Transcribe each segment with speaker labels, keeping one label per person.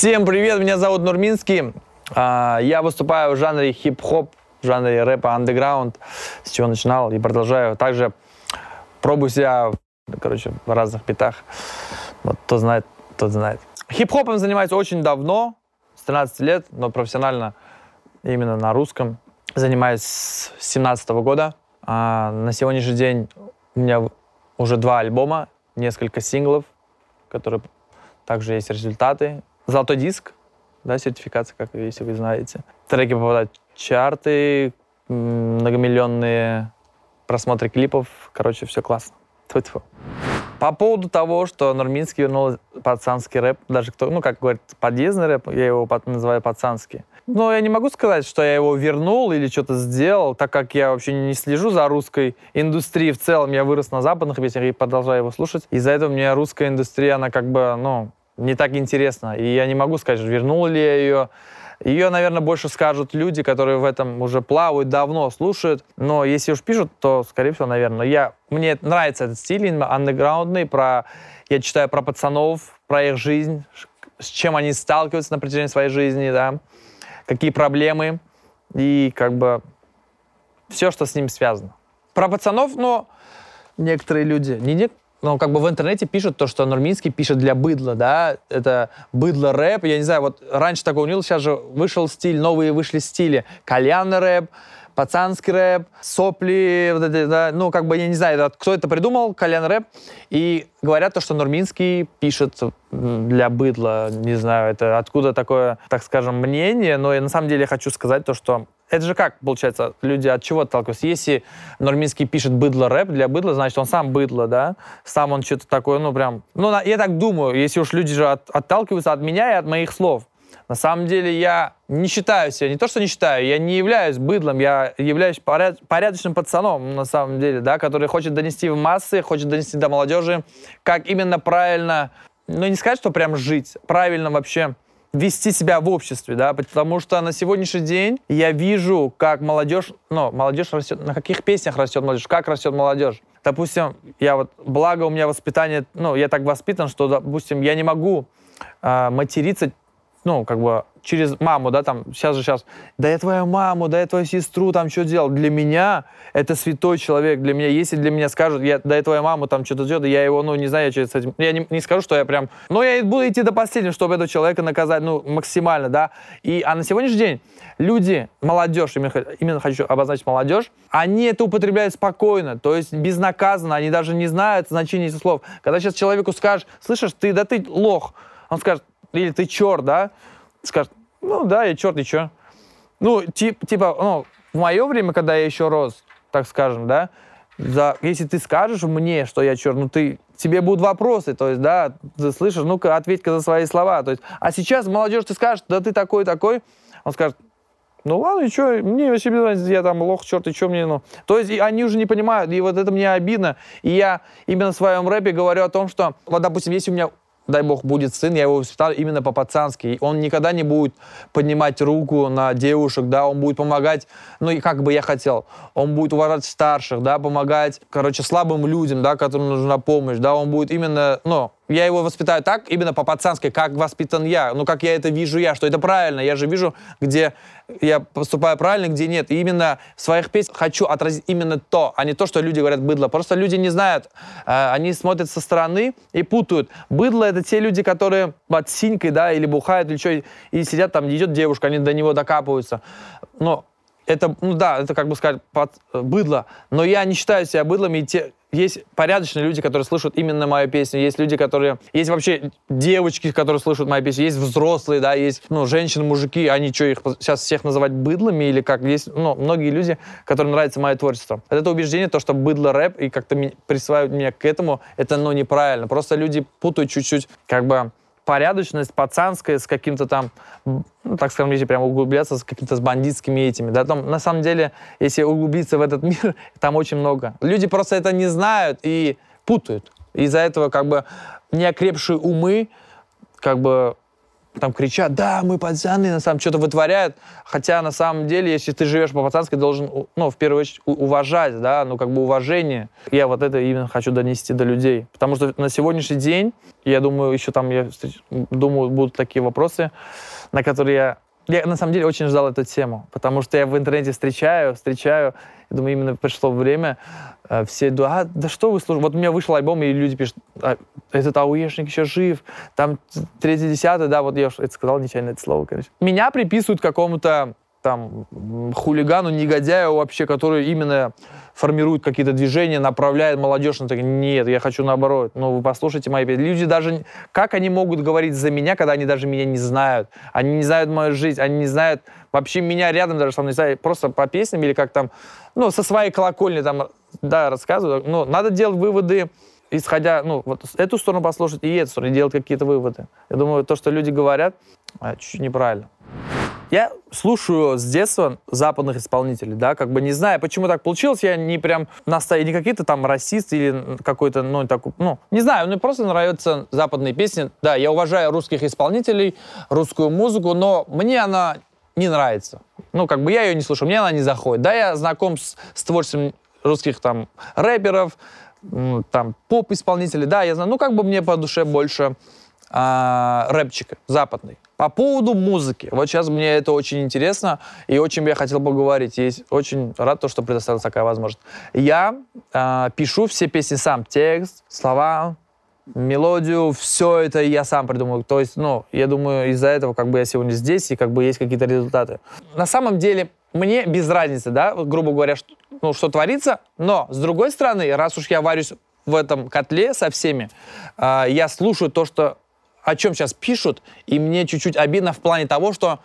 Speaker 1: Всем привет, меня зовут Нурминский. А, Я выступаю в жанре хип-хоп, в жанре рэпа, андеграунд, с чего начинал и продолжаю. Также пробую себя, короче, в разных битах. Вот кто знает, тот знает. Хип-хопом занимаюсь очень давно, с 13 лет, но профессионально именно на русском. Занимаюсь с 17 года. А на сегодняшний день у меня уже два альбома, несколько синглов, которые также есть результаты. Золотой диск, да, сертификация, как если вы знаете. Треки попадают в чарты, многомиллионные просмотры клипов. Короче, все классно. Тьфу-тьфу. По поводу того, что Нурминский вернул пацанский рэп, даже кто, ну, как говорит, подъездный рэп, я его называю пацанский. Но я не могу сказать, что я его вернул или что-то сделал, так как я вообще не слежу за русской индустрией в целом. Я вырос на западных песнях и продолжаю его слушать. Из-за этого мне русская индустрия, она как бы, ну, не так интересна. И я не могу сказать, вернул ли я ее. Ее, наверное, больше скажут люди, которые в этом уже плавают давно, слушают. Но если уж пишут, то, скорее всего, наверное. Я, мне нравится этот стиль андеграундный. Про, я читаю про пацанов, про их жизнь, с чем они сталкиваются на протяжении своей жизни, да, какие проблемы и как бы все, что с ним связано. Про пацанов, но некоторые люди, не не, ну, как бы в интернете пишут то, что Нурминский пишет для быдла, да, это быдло рэп, я не знаю, вот раньше такого не было, сейчас же вышел стиль, новые вышли стили, кальянный рэп, пацанский рэп, сопли, вот эти, да, ну, как бы, я не знаю, кто это придумал, кальян рэп, и говорят то, что Нурминский пишет для быдла, не знаю, это откуда такое, так скажем, мнение, но я на самом деле хочу сказать то, что это же как, получается, люди от чего отталкиваются? Если Нурминский пишет быдло рэп для быдла, значит, он сам быдло, да? Сам он что-то такое, ну, прям... Ну, я так думаю, если уж люди же от- отталкиваются от меня и от моих слов. На самом деле я не считаю себя, не то, что не считаю, я не являюсь быдлом, я являюсь поряд- порядочным пацаном, на самом деле, да, который хочет донести в массы, хочет донести до молодежи, как именно правильно, ну, не сказать, что прям жить, правильно вообще вести себя в обществе, да, потому что на сегодняшний день я вижу, как молодежь, ну, молодежь растет, на каких песнях растет молодежь, как растет молодежь. Допустим, я вот, благо у меня воспитание, ну, я так воспитан, что, допустим, я не могу а, материться, ну, как бы через маму, да, там, сейчас же сейчас, да я твою маму, да я твою сестру, там, что делал. Для меня это святой человек, для меня, если для меня скажут, я, да я твою маму, там, что-то делал, я его, ну, не знаю, я что с этим, я не, не скажу, что я прям, ну, я буду идти до последнего, чтобы этого человека наказать, ну, максимально, да. И, а на сегодняшний день люди, молодежь, именно, именно хочу обозначить молодежь, они это употребляют спокойно, то есть безнаказанно, они даже не знают значения этих слов. Когда сейчас человеку скажешь, слышишь, ты, да ты лох, он скажет, или ты черт, да, скажет, ну да, я черт, и чё? Ну, тип, типа, ну, в мое время, когда я еще рос, так скажем, да, за, если ты скажешь мне, что я черт, ну ты, тебе будут вопросы, то есть, да, ты слышишь, ну-ка, ответь-ка за свои слова, то есть, а сейчас молодежь, ты скажешь, да ты такой-такой, он скажет, ну ладно, и что, мне вообще без разницы, я там лох, черт, и что мне, ну. То есть они уже не понимают, и вот это мне обидно. И я именно в своем рэпе говорю о том, что, вот, допустим, если у меня дай бог, будет сын, я его воспитал именно по-пацански. Он никогда не будет поднимать руку на девушек, да, он будет помогать, ну, и как бы я хотел, он будет уважать старших, да, помогать, короче, слабым людям, да, которым нужна помощь, да, он будет именно, ну, я его воспитаю так, именно по-пацански, как воспитан я, ну, как я это вижу я, что это правильно, я же вижу, где я поступаю правильно, где нет. И именно в своих песнях хочу отразить именно то, а не то, что люди говорят быдло. Просто люди не знают, э, они смотрят со стороны и путают. Быдло — это те люди, которые под синькой, да, или бухают, или что, и сидят там, идет девушка, они до него докапываются. Но это, ну да, это как бы сказать под, быдло. Но я не считаю себя быдлом, и те, есть порядочные люди, которые слышат именно мою песню, есть люди, которые... Есть вообще девочки, которые слышат мою песню, есть взрослые, да, есть, ну, женщины, мужики, они что, их сейчас всех называть быдлами или как? Есть, ну, многие люди, которым нравится мое творчество. Это убеждение, то, что быдло рэп, и как-то присваивают меня к этому, это, ну, неправильно. Просто люди путают чуть-чуть, как бы, порядочность пацанская с каким-то там, ну, так скажем, если прям углубляться с какими-то с бандитскими этими, да, там, на самом деле, если углубиться в этот мир, там очень много. Люди просто это не знают и путают. Из-за этого, как бы, неокрепшие умы, как бы, там кричат, да, мы пацаны, на самом что-то вытворяют, хотя на самом деле, если ты живешь по-пацански, должен, ну, в первую очередь, уважать, да, ну, как бы уважение. Я вот это именно хочу донести до людей, потому что на сегодняшний день, я думаю, еще там, я думаю, будут такие вопросы, на которые я я на самом деле очень ждал эту тему, потому что я в интернете встречаю, встречаю, я думаю, именно пришло время, все думают, а, да что вы слушаете? Вот у меня вышел альбом, и люди пишут, а, этот ауешник еще жив, там третий, десятый, да, вот я это сказал нечаянно это слово, короче. Меня приписывают какому-то там хулигану, негодяю вообще, который именно формирует какие-то движения, направляет молодежь на так. Нет, я хочу наоборот. Ну, вы послушайте мои песни. Люди даже... Как они могут говорить за меня, когда они даже меня не знают? Они не знают мою жизнь, они не знают вообще меня рядом даже со мной, просто по песням или как там, ну, со своей колокольни там, да, рассказываю. Но надо делать выводы, исходя, ну, вот эту сторону послушать и эту сторону, и делать какие-то выводы. Я думаю, то, что люди говорят, а, чуть-чуть неправильно. Я слушаю с детства западных исполнителей, да, как бы не знаю, почему так получилось, я не прям настаю, не какие-то там расист или какой-то, ну, такой, ну, не знаю, мне просто нравятся западные песни. Да, я уважаю русских исполнителей, русскую музыку, но мне она не нравится. Ну, как бы я ее не слушаю, мне она не заходит. Да, я знаком с, с творчеством русских там рэперов, там поп-исполнителей, да, я знаю, ну, как бы мне по душе больше а, рэпчика западный. По поводу музыки. Вот сейчас мне это очень интересно, и очень я хотел поговорить. И очень рад, то, что предоставилась такая возможность. Я э, пишу все песни сам. Текст, слова, мелодию, все это я сам придумываю. То есть, ну, я думаю, из-за этого как бы я сегодня здесь, и как бы есть какие-то результаты. На самом деле, мне без разницы, да, грубо говоря, что, ну, что творится, но, с другой стороны, раз уж я варюсь в этом котле со всеми, э, я слушаю то, что о чем сейчас пишут, и мне чуть-чуть обидно в плане того, что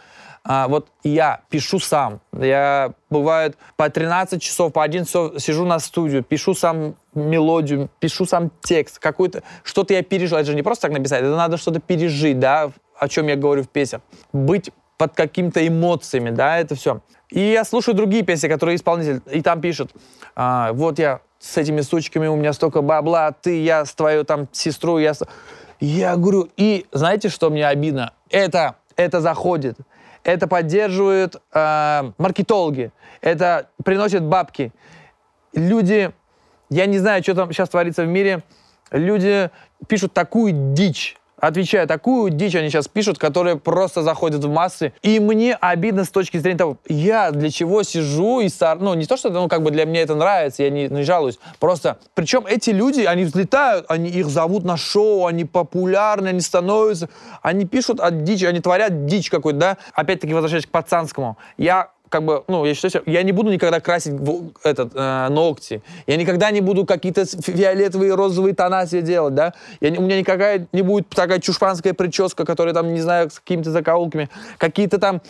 Speaker 1: а, вот я пишу сам. Я, бывает, по 13 часов, по 11 часов сижу на студию, пишу сам мелодию, пишу сам текст, какой-то, что-то я пережил. Это же не просто так написать, это надо что-то пережить, да, о чем я говорю в песнях. Быть под какими-то эмоциями, да, это все. И я слушаю другие песни, которые исполнитель, и там пишут, а, вот я с этими сучками, у меня столько бабла, ты, я с твою там сестру, я... Я говорю, и знаете, что мне обидно? Это, это заходит, это поддерживают э, маркетологи, это приносит бабки. Люди, я не знаю, что там сейчас творится в мире, люди пишут такую дичь, Отвечаю, такую дичь они сейчас пишут, которая просто заходит в массы. И мне обидно с точки зрения того, я для чего сижу и стар... Ну, не то, что ну, как бы для меня это нравится, я не, не жалуюсь. Просто, причем эти люди, они взлетают, они их зовут на шоу, они популярны, они становятся, они пишут от дичи, они творят дичь какую-то, да. Опять-таки, возвращаясь к пацанскому. Я как бы, ну, я считаю, я не буду никогда красить этот, э, ногти, я никогда не буду какие-то фиолетовые, розовые тона себе делать, да, я, у меня никакая не будет такая чушпанская прическа, которая там, не знаю, с какими-то закоулками, какие-то там,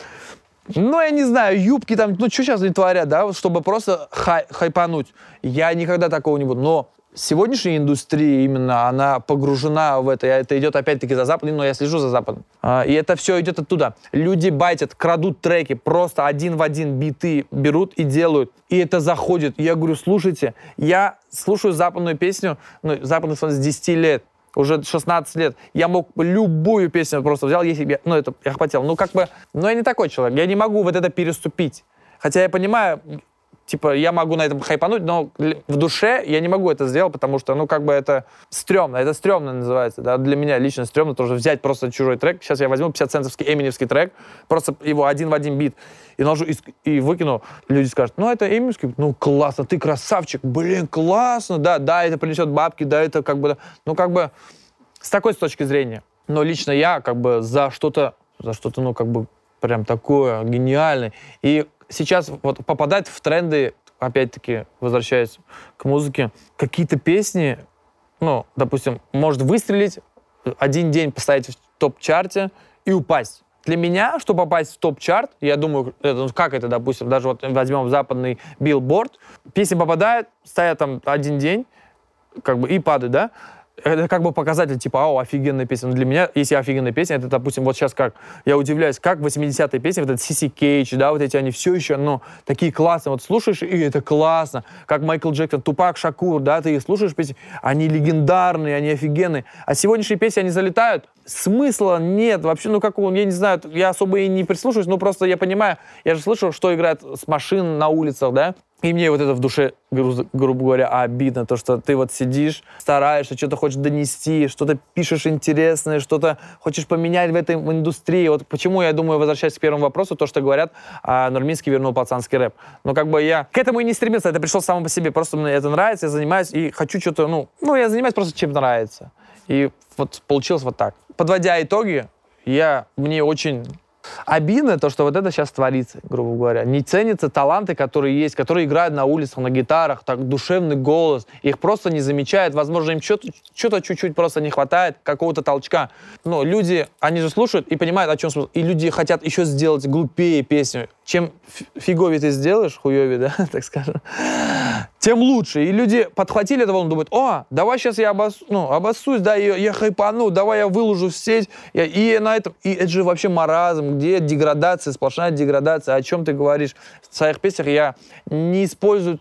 Speaker 1: ну, я не знаю, юбки там, ну, что сейчас они творят, да, чтобы просто хай, хайпануть. Я никогда такого не буду, но сегодняшняя индустрия именно, она погружена в это. Это идет опять-таки за Западом, но я слежу за Западом. А, и это все идет оттуда. Люди байтят, крадут треки, просто один в один биты берут и делают. И это заходит. Я говорю, слушайте, я слушаю западную песню, ну, западный сон с 10 лет уже 16 лет, я мог любую песню просто взял, если я, ну, это я хотел. Ну, как бы, но я не такой человек, я не могу вот это переступить. Хотя я понимаю, типа, я могу на этом хайпануть, но в душе я не могу это сделать, потому что, ну, как бы это стрёмно, это стрёмно называется, да, для меня лично стрёмно тоже взять просто чужой трек, сейчас я возьму 50-центовский эминевский трек, просто его один в один бит, и наложу, и, и выкину, люди скажут, ну, это эминевский, ну, классно, ты красавчик, блин, классно, да, да, это принесет бабки, да, это как бы, ну, как бы с такой с точки зрения. Но лично я как бы за что-то, за что-то, ну, как бы прям такое гениальное. И сейчас вот попадать в тренды, опять-таки, возвращаясь к музыке, какие-то песни, ну, допустим, может выстрелить, один день поставить в топ-чарте и упасть. Для меня, чтобы попасть в топ-чарт, я думаю, это, ну, как это, допустим, даже вот возьмем западный билборд, песня попадает, стоят там один день, как бы, и падает, да? Это как бы показатель, типа, о, офигенная песня. Но для меня, если офигенная песня, это, допустим, вот сейчас как, я удивляюсь, как 80-е песни, вот этот Сиси Кейдж, да, вот эти, они все еще, ну, такие классные. Вот слушаешь, и это классно. Как Майкл Джексон, Тупак Шакур, да, ты слушаешь песни, они легендарные, они офигенные. А сегодняшние песни, они залетают, смысла нет вообще, ну как он, я не знаю, я особо и не прислушиваюсь, но просто я понимаю, я же слышу, что играет с машин на улицах, да, и мне вот это в душе, гру- грубо говоря, обидно, то, что ты вот сидишь, стараешься, что-то хочешь донести, что-то пишешь интересное, что-то хочешь поменять в этой индустрии. Вот почему, я думаю, возвращаясь к первому вопросу, то, что говорят, а Нурминский вернул пацанский рэп. Но как бы я к этому и не стремился, это пришло само по себе. Просто мне это нравится, я занимаюсь и хочу что-то, ну, ну, я занимаюсь просто чем нравится. И вот получилось вот так. Подводя итоги, я, мне очень Обидно то, что вот это сейчас творится, грубо говоря. Не ценятся таланты, которые есть, которые играют на улицах, на гитарах, так душевный голос. Их просто не замечают. Возможно, им что-то чуть-чуть просто не хватает, какого-то толчка. Но люди, они же слушают и понимают, о чем смысл. И люди хотят еще сделать глупее песню. Чем фиговее ты сделаешь, хуевее, да, так скажем, тем лучше. И люди подхватили это волну, думают, о, давай сейчас я обос, ну, обоссусь, да, я, я хайпану, давай я выложу в сеть. Я, и на этом, и это же вообще маразм, где деградация, сплошная деградация. О чем ты говоришь? В своих песнях я не использую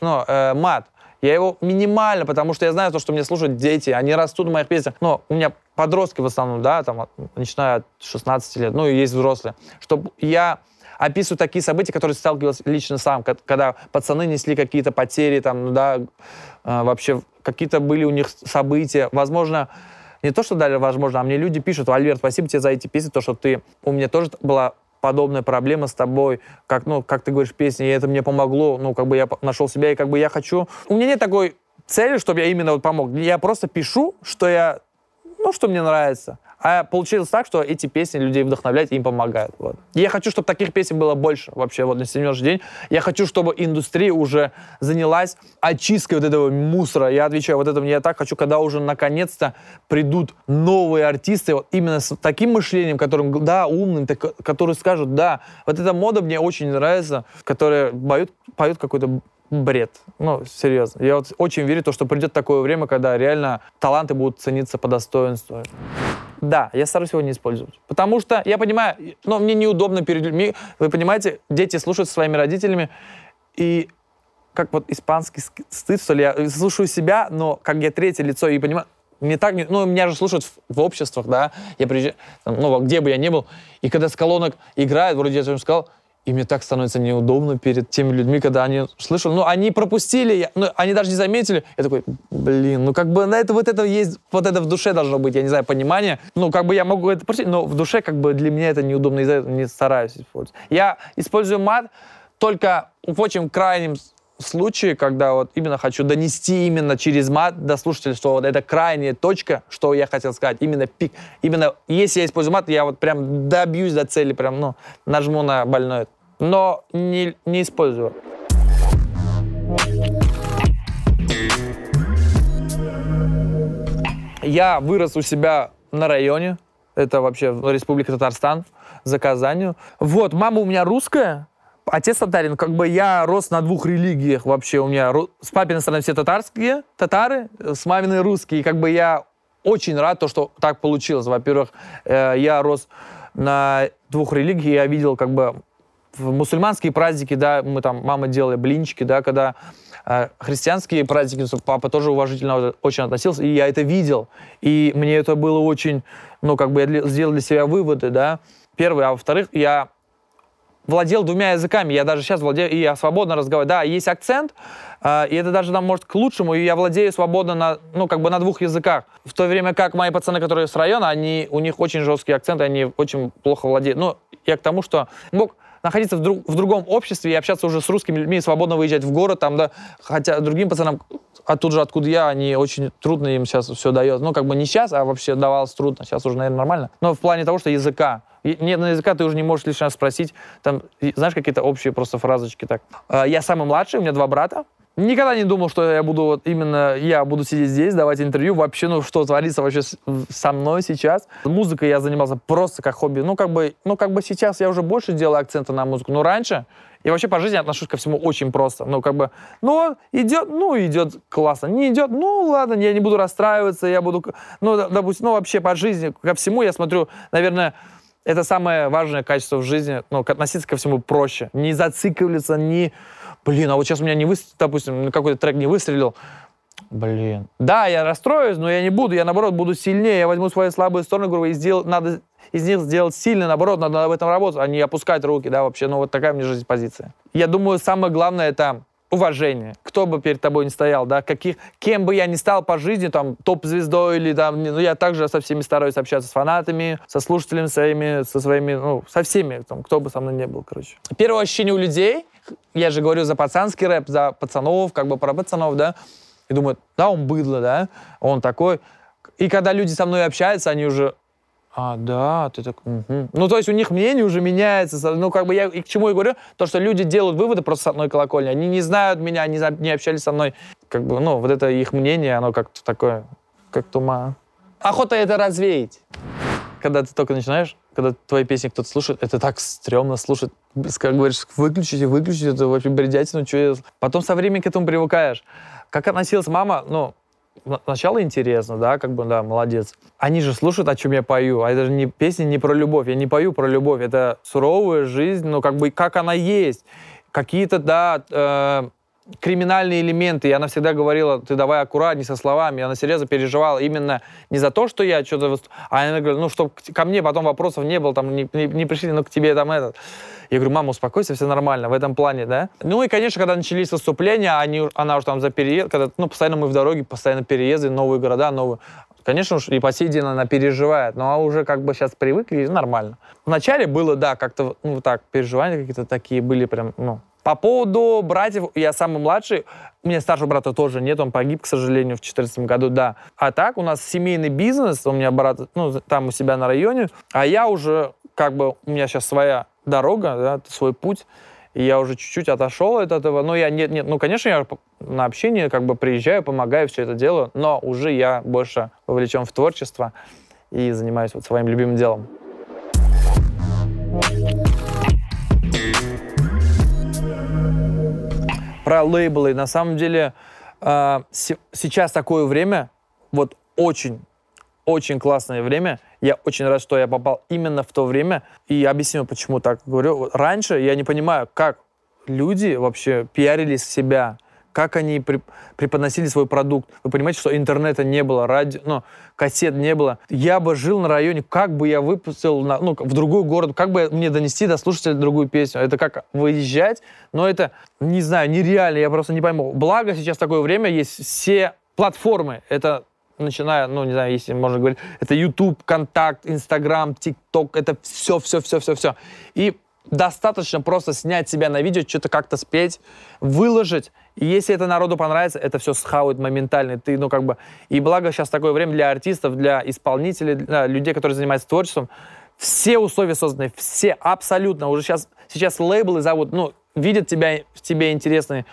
Speaker 1: ну, э, мат. Я его минимально, потому что я знаю то, что мне слушают дети, они растут в моих песнях. Но у меня подростки в основном, да, там, начиная от 16 лет, ну и есть взрослые. Чтобы я описываю такие события, которые сталкивался лично сам, когда пацаны несли какие-то потери, там, ну да, а, вообще какие-то были у них события. Возможно, не то, что дали, возможно, а мне люди пишут, Альберт, спасибо тебе за эти песни, то, что ты... У меня тоже была подобная проблема с тобой, как, ну, как ты говоришь, песни, и это мне помогло, ну, как бы я нашел себя, и как бы я хочу... У меня нет такой цели, чтобы я именно вот помог. Я просто пишу, что я, ну, что мне нравится. А получилось так, что эти песни людей вдохновляют и им помогают. Вот. И я хочу, чтобы таких песен было больше вообще вот на сегодняшний день. Я хочу, чтобы индустрия уже занялась очисткой вот этого мусора. Я отвечаю, вот это мне я так хочу, когда уже наконец-то придут новые артисты вот именно с таким мышлением, которым, да, умным, так, которые скажут, да, вот эта мода мне очень нравится, которые поют, поют какой-то бред. Ну, серьезно. Я вот очень верю в то, что придет такое время, когда реально таланты будут цениться по достоинству. Да, я стараюсь его не использовать. Потому что я понимаю, но мне неудобно перед людьми. Вы понимаете, дети слушают своими родителями, и как вот испанский стыд, что ли, я слушаю себя, но как я третье лицо и понимаю, мне так, ну, меня же слушают в, в обществах, да, я приезжаю, ну, где бы я ни был, и когда с колонок играет, вроде я сказал, и мне так становится неудобно перед теми людьми, когда они слышали. Ну, они пропустили, ну, они даже не заметили. Я такой, блин, ну как бы на это вот это есть, вот это в душе должно быть, я не знаю, понимание. Ну, как бы я могу это простить, но в душе как бы для меня это неудобно, из-за этого не стараюсь использовать. Я использую мат только в очень крайнем случае, когда вот именно хочу донести именно через мат до слушателя, что вот это крайняя точка, что я хотел сказать, именно пик. Именно если я использую мат, я вот прям добьюсь до цели, прям, ну, нажму на больное но не, не использую. Я вырос у себя на районе, это вообще Республика Татарстан, за Казанью. Вот, мама у меня русская, отец татарин. Как бы я рос на двух религиях вообще. У меня с папиной стороны все татарские, татары, с маминой русские. И как бы я очень рад, то, что так получилось. Во-первых, э, я рос на двух религиях, я видел как бы в мусульманские праздники, да, мы там, мама делала блинчики, да, когда э, христианские праздники, папа тоже уважительно очень относился, и я это видел. И мне это было очень, ну, как бы я для, сделал для себя выводы, да, первый, а во-вторых, я владел двумя языками, я даже сейчас владею, и я свободно разговариваю. Да, есть акцент, э, и это даже, нам может, к лучшему, и я владею свободно на, ну, как бы на двух языках. В то время как мои пацаны, которые с района, они, у них очень жесткий акцент, они очень плохо владеют. Ну, я к тому, что мог находиться в, друг, в другом обществе и общаться уже с русскими людьми, свободно выезжать в город, там, да, хотя другим пацанам оттуда же, откуда я, они очень трудно им сейчас все дает. Ну, как бы не сейчас, а вообще давалось трудно. Сейчас уже, наверное, нормально. Но в плане того, что языка. Нет, на языка ты уже не можешь лишний раз спросить. Там, знаешь, какие-то общие просто фразочки так. А, я самый младший, у меня два брата. Никогда не думал, что я буду вот именно, я буду сидеть здесь, давать интервью. Вообще, ну, что творится вообще со мной сейчас. Музыкой я занимался просто как хобби. Ну, как бы, ну, как бы сейчас я уже больше делаю акцента на музыку. Но раньше я вообще по жизни отношусь ко всему очень просто. Ну, как бы, ну, идет, ну, идет классно. Не идет, ну, ладно, я не буду расстраиваться, я буду, ну, допустим, ну, вообще по жизни, ко всему я смотрю, наверное, это самое важное качество в жизни, ну, относиться ко всему проще. Не зацикливаться, не блин, а вот сейчас у меня не выстрелил, допустим, какой-то трек не выстрелил, блин. Да, я расстроюсь, но я не буду, я наоборот буду сильнее, я возьму свои слабые стороны, грубо, и сделал, надо из них сделать сильно, наоборот, надо об этом работать, а не опускать руки, да, вообще, ну вот такая у меня жизнь позиция. Я думаю, самое главное это уважение. Кто бы перед тобой не стоял, да, каких, кем бы я ни стал по жизни, там, топ-звездой или там, ну, я также со всеми стараюсь общаться с фанатами, со слушателями своими, со своими, ну, со всеми, там, кто бы со мной не был, короче. Первое ощущение у людей, я же говорю за пацанский рэп, за пацанов, как бы про пацанов, да, и думают, да, он быдло, да, он такой. И когда люди со мной общаются, они уже, а, да, ты так... Угу. Ну, то есть у них мнение уже меняется. Ну, как бы я... И к чему я говорю? То, что люди делают выводы просто с одной колокольни. Они не знают меня, они не общались со мной. Как бы, ну, вот это их мнение, оно как-то такое, как тума. Охота это развеять. Когда ты только начинаешь, когда твои песни кто-то слушает, это так стрёмно слушать. Как говоришь, выключите, выключите, это вообще бредятина. Что я... Потом со временем к этому привыкаешь. Как относилась мама, ну, Сначала интересно, да, как бы, да, молодец. Они же слушают, о чем я пою, а это же не песни не про любовь, я не пою про любовь, это суровая жизнь, ну, как бы, как она есть. Какие-то, да, э, криминальные элементы, и она всегда говорила, ты давай аккуратней со словами, она серьезно переживала именно не за то, что я что-то... А она говорит, ну, чтобы ко мне потом вопросов не было, там, не, не, не пришли, ну, к тебе там этот... Я говорю, мама, успокойся, все нормально в этом плане, да? Ну и, конечно, когда начались выступления, они, она уже там за переезд, когда, ну, постоянно мы в дороге, постоянно переезды, новые города, новые. Конечно уж, и по сей день она переживает, но уже как бы сейчас привыкли, и нормально. Вначале было, да, как-то, ну, так, переживания какие-то такие были прям, ну, по поводу братьев, я самый младший, у меня старшего брата тоже нет, он погиб, к сожалению, в 2014 году, да. А так у нас семейный бизнес, у меня брат, ну, там у себя на районе, а я уже, как бы, у меня сейчас своя дорога, да, свой путь. И я уже чуть-чуть отошел от этого. Но я нет, нет, ну, конечно, я на общение как бы приезжаю, помогаю, все это делаю, но уже я больше вовлечен в творчество и занимаюсь вот своим любимым делом. Про лейблы. На самом деле э, сейчас такое время, вот очень очень классное время. Я очень рад, что я попал именно в то время. И объясню, почему так говорю. Раньше я не понимаю, как люди вообще пиарились себя, как они преподносили свой продукт. Вы понимаете, что интернета не было, радио, ну, кассет не было. Я бы жил на районе, как бы я выпустил на, ну, в другой город, как бы мне донести до слушателя другую песню. Это как выезжать, но это, не знаю, нереально, я просто не пойму. Благо сейчас такое время, есть все платформы. Это начиная, ну, не знаю, если можно говорить, это YouTube, Контакт, Инстаграм, TikTok, это все, все, все, все, все. И достаточно просто снять себя на видео, что-то как-то спеть, выложить. И если это народу понравится, это все схавают моментально. Ты, ну, как бы... И благо сейчас такое время для артистов, для исполнителей, для людей, которые занимаются творчеством. Все условия созданы, все абсолютно. Уже сейчас, сейчас лейблы зовут, ну, видят тебя, в тебе интересные,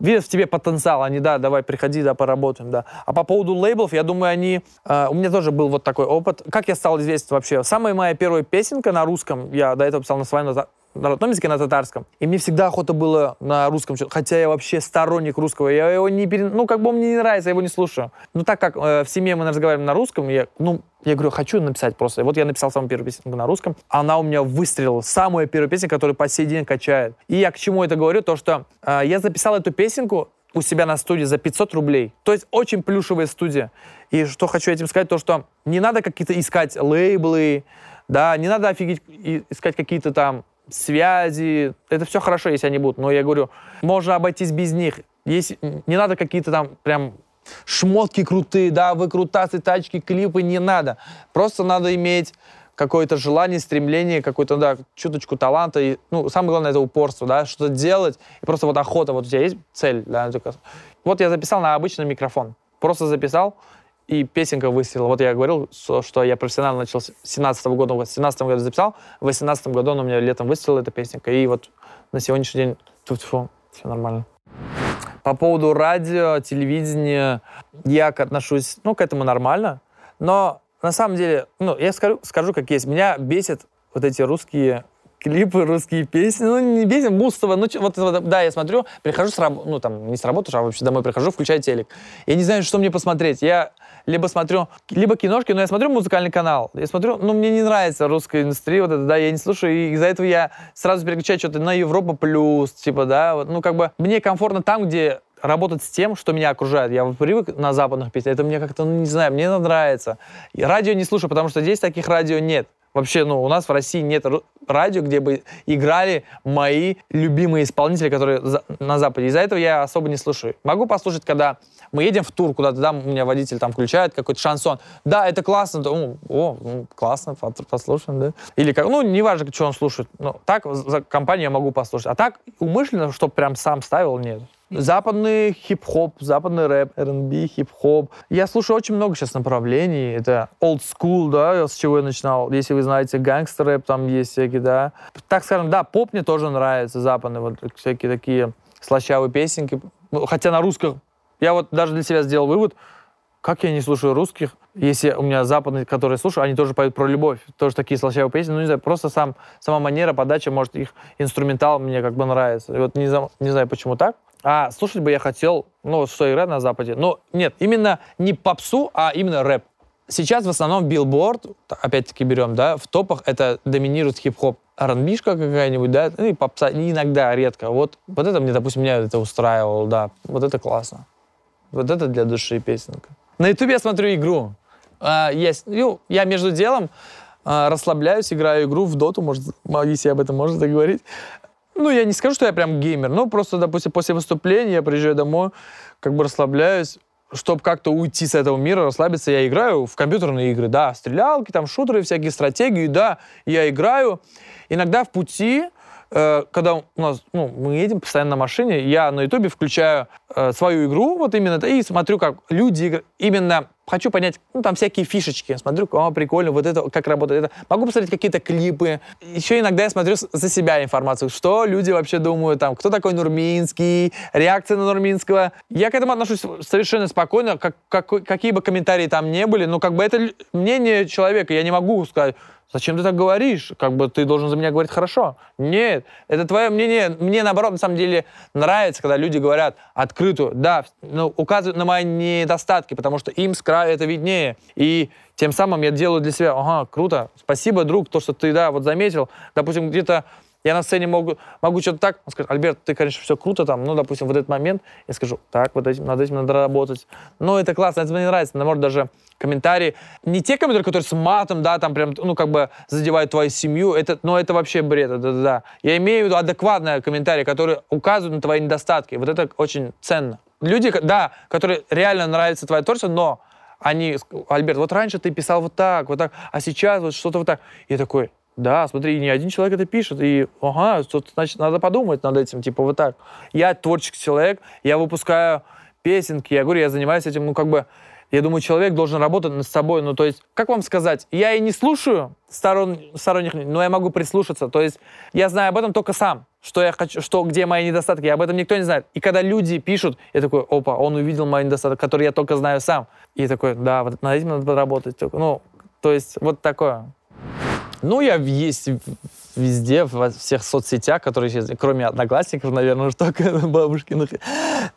Speaker 1: видят в тебе потенциал, они, да, давай, приходи, да, поработаем, да. А по поводу лейблов, я думаю, они... Э, у меня тоже был вот такой опыт. Как я стал известен вообще? Самая моя первая песенка на русском, я до этого писал на своем на родном языке, на татарском. И мне всегда охота было на русском, хотя я вообще сторонник русского. Я его не пере... Ну, как бы мне не нравится, я его не слушаю. Ну, так как э, в семье мы разговариваем на русском, я, ну, я говорю, хочу написать просто. И вот я написал самую первую песню на русском. Она у меня выстрелила. Самая первая песня, которая по сей день качает. И я к чему это говорю? То, что э, я записал эту песенку у себя на студии за 500 рублей. То есть очень плюшевая студия. И что хочу этим сказать, то, что не надо какие-то искать лейблы, да, не надо офигеть искать какие-то там связи. Это все хорошо, если они будут. Но я говорю, можно обойтись без них. Если, не надо какие-то там прям шмотки крутые, да, выкрутасы, тачки, клипы, не надо. Просто надо иметь какое-то желание, стремление, какой-то, да, чуточку таланта. И, ну, самое главное, это упорство, да, что-то делать. И просто вот охота, вот у тебя есть цель, да, вот я записал на обычный микрофон. Просто записал, и песенка выстрелила. Вот я говорил, что я профессионально начал с 17 -го года, в 17 году записал, в 18 году она у меня летом выстрелила, эта песенка, и вот на сегодняшний день тут все нормально. По поводу радио, телевидения, я отношусь, ну, к этому нормально, но на самом деле, ну, я скажу, скажу как есть, меня бесит вот эти русские клипы, русские песни. Ну, не бесит, Мустова. Ну, вот, вот, да, я смотрю, прихожу с работы, ну, там, не с работы, а вообще домой прихожу, включаю телек. Я не знаю, что мне посмотреть. Я либо смотрю, либо киношки, но я смотрю музыкальный канал. Я смотрю, ну, мне не нравится русская индустрия, вот это, да, я не слушаю, и из-за этого я сразу переключаю что-то на Европа плюс, типа, да, вот, ну, как бы, мне комфортно там, где работать с тем, что меня окружает. Я привык на западных песнях, это мне как-то, ну, не знаю, мне нравится. И радио не слушаю, потому что здесь таких радио нет. Вообще, ну, у нас в России нет радио, где бы играли мои любимые исполнители, которые на Западе. Из-за этого я особо не слушаю. Могу послушать, когда мы едем в тур куда-то, да, у меня водитель там включает какой-то шансон. Да, это классно, ну, о, ну, классно, послушаем, да. Или как, ну, неважно, что он слушает. Ну, так за компанию я могу послушать. А так умышленно, чтобы прям сам ставил, нет. Западный хип-хоп, западный рэп, R&B, хип-хоп. Я слушаю очень много сейчас направлений. Это old school, да, с чего я начинал. Если вы знаете гангстер-рэп, там есть всякие, да. Так скажем, да, поп мне тоже нравится, западный, вот всякие такие слащавые песенки. Ну, хотя на русском я вот даже для себя сделал вывод, как я не слушаю русских, если у меня западные, которые слушаю, они тоже поют про любовь, тоже такие слащавые песни, ну, не знаю, просто сам, сама манера, подача, может, их инструментал мне как бы нравится. И вот не, не знаю, почему так. А слушать бы я хотел, ну, что играть на Западе. Но нет, именно не попсу, а именно рэп. Сейчас в основном билборд, опять-таки берем, да, в топах это доминирует хип-хоп. R&B какая-нибудь, да, ну и попса, иногда, редко. Вот, вот это мне, допустим, меня это устраивало, да, вот это классно. Вот это для души песенка. На ютубе я смотрю игру. А, есть, ну, я между делом а, расслабляюсь, играю игру в доту, может, если об этом можно так говорить. Ну, я не скажу, что я прям геймер, но просто, допустим, после выступления я приезжаю домой, как бы расслабляюсь, чтобы как-то уйти с этого мира, расслабиться, я играю в компьютерные игры, да, стрелялки, там, шутеры, всякие стратегии, да, я играю. Иногда в пути Э, когда у нас, ну, мы едем постоянно на машине, я на ютубе включаю э, свою игру, вот именно, и смотрю, как люди играют. Именно хочу понять, ну, там всякие фишечки. Смотрю, о, прикольно, вот это, как работает это. Могу посмотреть какие-то клипы. Еще иногда я смотрю за себя информацию, что люди вообще думают, там, кто такой Нурминский, реакция на Нурминского. Я к этому отношусь совершенно спокойно, как, как, какие бы комментарии там не были, но как бы это мнение человека, я не могу сказать, Зачем ты так говоришь? Как бы ты должен за меня говорить хорошо. Нет, это твое мнение. Мне, наоборот, на самом деле нравится, когда люди говорят открытую, да, ну, указывают на мои недостатки, потому что им с края это виднее. И тем самым я делаю для себя, ага, круто, спасибо, друг, то, что ты, да, вот заметил. Допустим, где-то я на сцене могу, могу что-то так, он скажет, Альберт, ты, конечно, все круто там, ну, допустим, в этот момент я скажу, так, вот этим, над этим надо работать. Ну, это классно, это мне нравится. Наоборот, даже комментарии, не те комментарии, которые с матом, да, там прям, ну, как бы задевают твою семью, это, ну, это вообще бред, да, да, да. Я имею в виду адекватные комментарии, которые указывают на твои недостатки. Вот это очень ценно. Люди, да, которые реально нравится твоя творчество, но они, Альберт, вот раньше ты писал вот так, вот так, а сейчас вот что-то вот так. Я такой, да, смотри, не один человек это пишет, и, ага, тут, значит, надо подумать над этим, типа, вот так. Я творческий человек, я выпускаю песенки, я говорю, я занимаюсь этим, ну, как бы, я думаю, человек должен работать над собой. Ну, то есть, как вам сказать, я и не слушаю сторон, сторонних, но я могу прислушаться. То есть, я знаю об этом только сам, что я хочу, что, где мои недостатки, об этом никто не знает. И когда люди пишут, я такой, опа, он увидел мои недостатки, которые я только знаю сам. И такой, да, вот над этим надо подработать. Ну, то есть, вот такое. Ну, я есть везде, во всех соцсетях, которые сейчас, кроме одноклассников, наверное, уж только бабушкиных.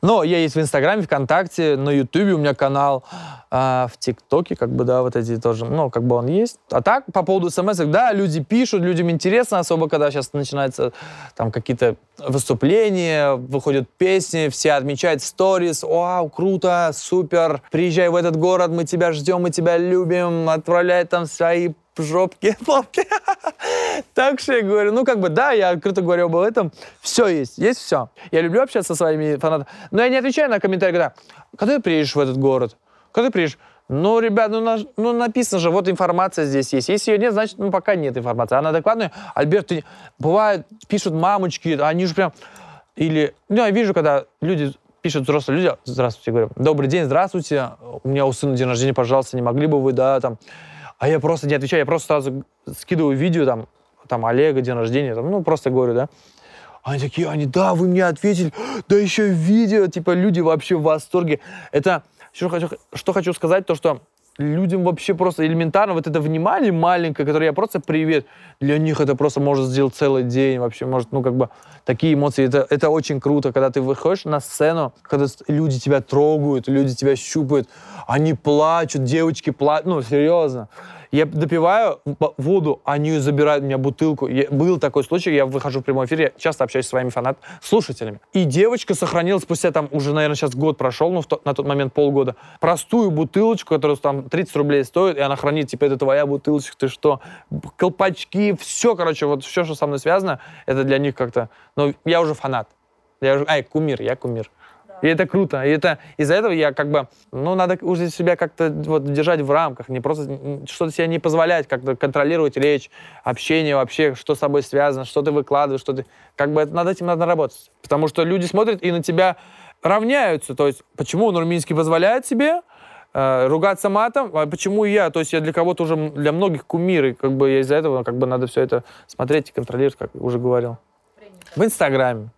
Speaker 1: Но я есть в Инстаграме, ВКонтакте, на Ютубе у меня канал, а, в ТикТоке, как бы, да, вот эти тоже, ну, как бы он есть. А так, по поводу смс да, люди пишут, людям интересно, особо, когда сейчас начинаются там какие-то выступления, выходят песни, все отмечают сторис, вау, круто, супер, приезжай в этот город, мы тебя ждем, мы тебя любим, отправляй там свои жопки, попки. так что я говорю, ну как бы да, я открыто говорю об этом. Все есть, есть все. Я люблю общаться со своими фанатами. Но я не отвечаю на комментарии, когда, когда ты приедешь в этот город? Когда ты приедешь? Ну, ребят, ну, на, ну написано же, вот информация здесь есть. Если ее нет, значит, ну, пока нет информации. Она адекватная. Альберт, ты... бывает, пишут мамочки, они же прям... Или, ну, я вижу, когда люди пишут взрослые люди, здравствуйте, говорю, добрый день, здравствуйте, у меня у сына день рождения, пожалуйста, не могли бы вы, да, там, а я просто не отвечаю, я просто сразу скидываю видео, там, там Олега, день рождения, там, ну, просто говорю, да. Они такие, они, да, вы мне ответили, да еще видео, типа, люди вообще в восторге. Это, что хочу, что хочу сказать, то, что людям вообще просто элементарно вот это внимание маленькое, которое я просто привет, для них это просто может сделать целый день вообще, может, ну, как бы, такие эмоции, это, это очень круто, когда ты выходишь на сцену, когда люди тебя трогают, люди тебя щупают, они плачут, девочки плачут, ну, серьезно. Я допиваю воду, они забирают у меня бутылку. Я- был такой случай, я выхожу в прямой эфир, я часто общаюсь с своими фанат слушателями. И девочка сохранила спустя там уже, наверное, сейчас год прошел, ну, то- на тот момент полгода, простую бутылочку, которая там 30 рублей стоит, и она хранит, типа, это твоя бутылочка, ты что? Колпачки, все, короче, вот все, что со мной связано, это для них как-то... Ну, я уже фанат. Я уже... Ай, кумир, я кумир. И это круто. И это из-за этого я как бы, ну, надо уже себя как-то вот держать в рамках, не просто что-то себе не позволять, как-то контролировать речь, общение вообще, что с собой связано, что ты выкладываешь, что ты... Как бы это, над этим надо работать. Потому что люди смотрят и на тебя равняются. То есть почему Нурминский позволяет себе э, ругаться матом, а почему я? То есть я для кого-то уже, для многих кумир, и как бы я из-за этого как бы надо все это смотреть и контролировать, как уже говорил. В Инстаграме.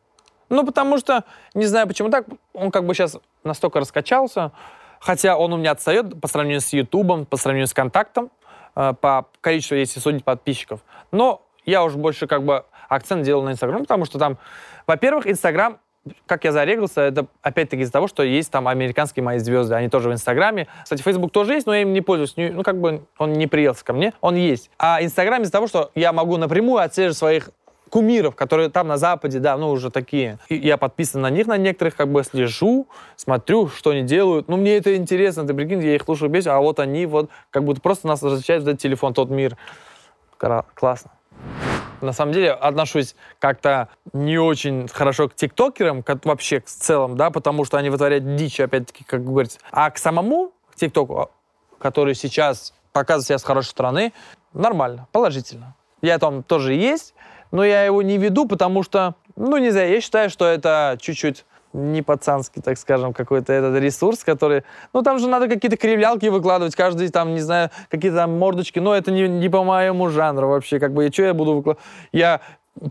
Speaker 1: Ну, потому что, не знаю почему так, он как бы сейчас настолько раскачался, хотя он у меня отстает по сравнению с Ютубом, по сравнению с Контактом, э, по количеству, если судить, подписчиков. Но я уже больше как бы акцент делал на Инстаграм, потому что там, во-первых, Инстаграм, как я зарегался, это опять-таки из-за того, что есть там американские мои звезды, они тоже в Инстаграме. Кстати, Фейсбук тоже есть, но я им не пользуюсь, ну как бы он не приелся ко мне, он есть. А Инстаграм из-за того, что я могу напрямую отслеживать своих кумиров, которые там на Западе, да, ну, уже такие. И я подписан на них, на некоторых, как бы слежу, смотрю, что они делают. Ну, мне это интересно, ты прикинь, я их слушаю без, а вот они вот как будто просто нас в этот телефон, тот мир. Классно. На самом деле отношусь как-то не очень хорошо к тиктокерам, как вообще в целом, да, потому что они вытворяют дичь, опять-таки, как говорится. А к самому тиктоку, который сейчас показывает себя с хорошей стороны, нормально, положительно. Я там тоже есть, но я его не веду, потому что, ну, не знаю, я считаю, что это чуть-чуть не пацанский, так скажем, какой-то этот ресурс, который... Ну, там же надо какие-то кривлялки выкладывать, каждый там, не знаю, какие-то там мордочки, но это не, не по моему жанру вообще, как бы, и что я буду выкладывать? Я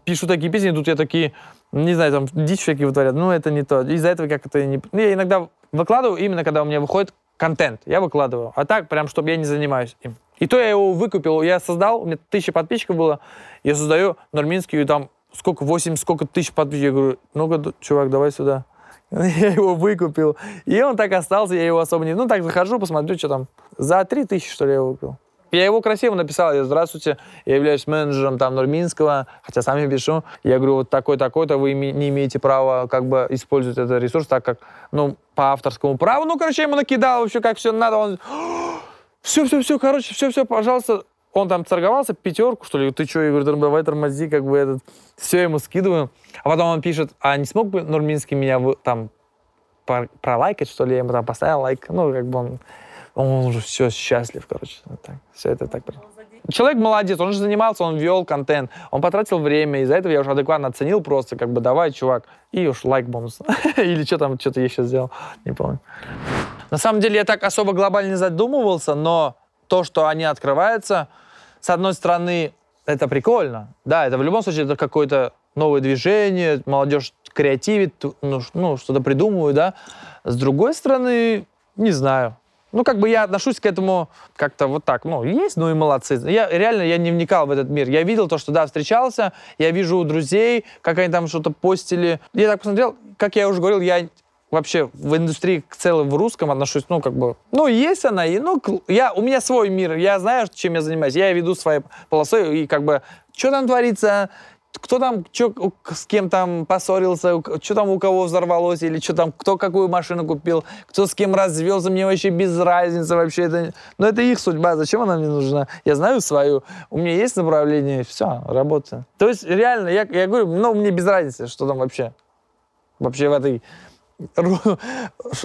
Speaker 1: пишу такие песни, тут я такие, не знаю, там, дичь всякие вытворяют, ну, это не то. Из-за этого как это не... Ну, я иногда выкладываю именно, когда у меня выходит контент, я выкладываю. А так, прям, чтобы я не занимаюсь им. И то я его выкупил, я создал, у меня тысяча подписчиков было, я создаю Нурминский, и там сколько, 8, сколько тысяч подписчиков. Я говорю, ну-ка, чувак, давай сюда. Я его выкупил. И он так остался, я его особо не... Ну, так захожу, посмотрю, что там. За 3 тысячи, что ли, я его купил. Я его красиво написал, я, здравствуйте, я являюсь менеджером там Нурминского, хотя сам я пишу. Я говорю, вот такой-такой-то, вы име- не имеете права как бы использовать этот ресурс, так как, ну, по авторскому праву. Ну, короче, я ему накидал вообще, как все надо. Он, все, все, все, короче, все, все, пожалуйста. Он там торговался, пятерку, что ли, ты что, я говорю, «Да давай тормози, как бы этот, все ему скидываю. А потом он пишет, а не смог бы Нурминский меня там про- пролайкать, что ли, я ему там поставил лайк, ну, как бы он, он уже все счастлив, короче, так, все это так. Человек молодец, он же занимался, он вел контент, он потратил время, из-за этого я уже адекватно оценил просто, как бы, давай, чувак, и уж лайк бонус. Или что там, что-то я еще сделал, не помню. На самом деле я так особо глобально не задумывался, но то, что они открываются, с одной стороны, это прикольно. Да, это в любом случае это какое-то новое движение, молодежь креативит, ну, ну, что-то придумывает, да. С другой стороны, не знаю. Ну, как бы я отношусь к этому как-то вот так. Ну, есть, ну и молодцы. Я реально, я не вникал в этот мир. Я видел то, что, да, встречался, я вижу у друзей, как они там что-то постили. Я так посмотрел, как я уже говорил, я вообще в индустрии к целом в русском отношусь, ну, как бы, ну, есть она, и, ну, я, у меня свой мир, я знаю, чем я занимаюсь, я веду своей полосой, и, как бы, что там творится, кто там, чё, с кем там поссорился, что там у кого взорвалось, или что там, кто какую машину купил, кто с кем развелся, мне вообще без разницы вообще. Это, но это их судьба, зачем она мне нужна? Я знаю свою, у меня есть направление, все, работаю. То есть, реально, я, я говорю, ну, мне без разницы, что там вообще. Вообще в этой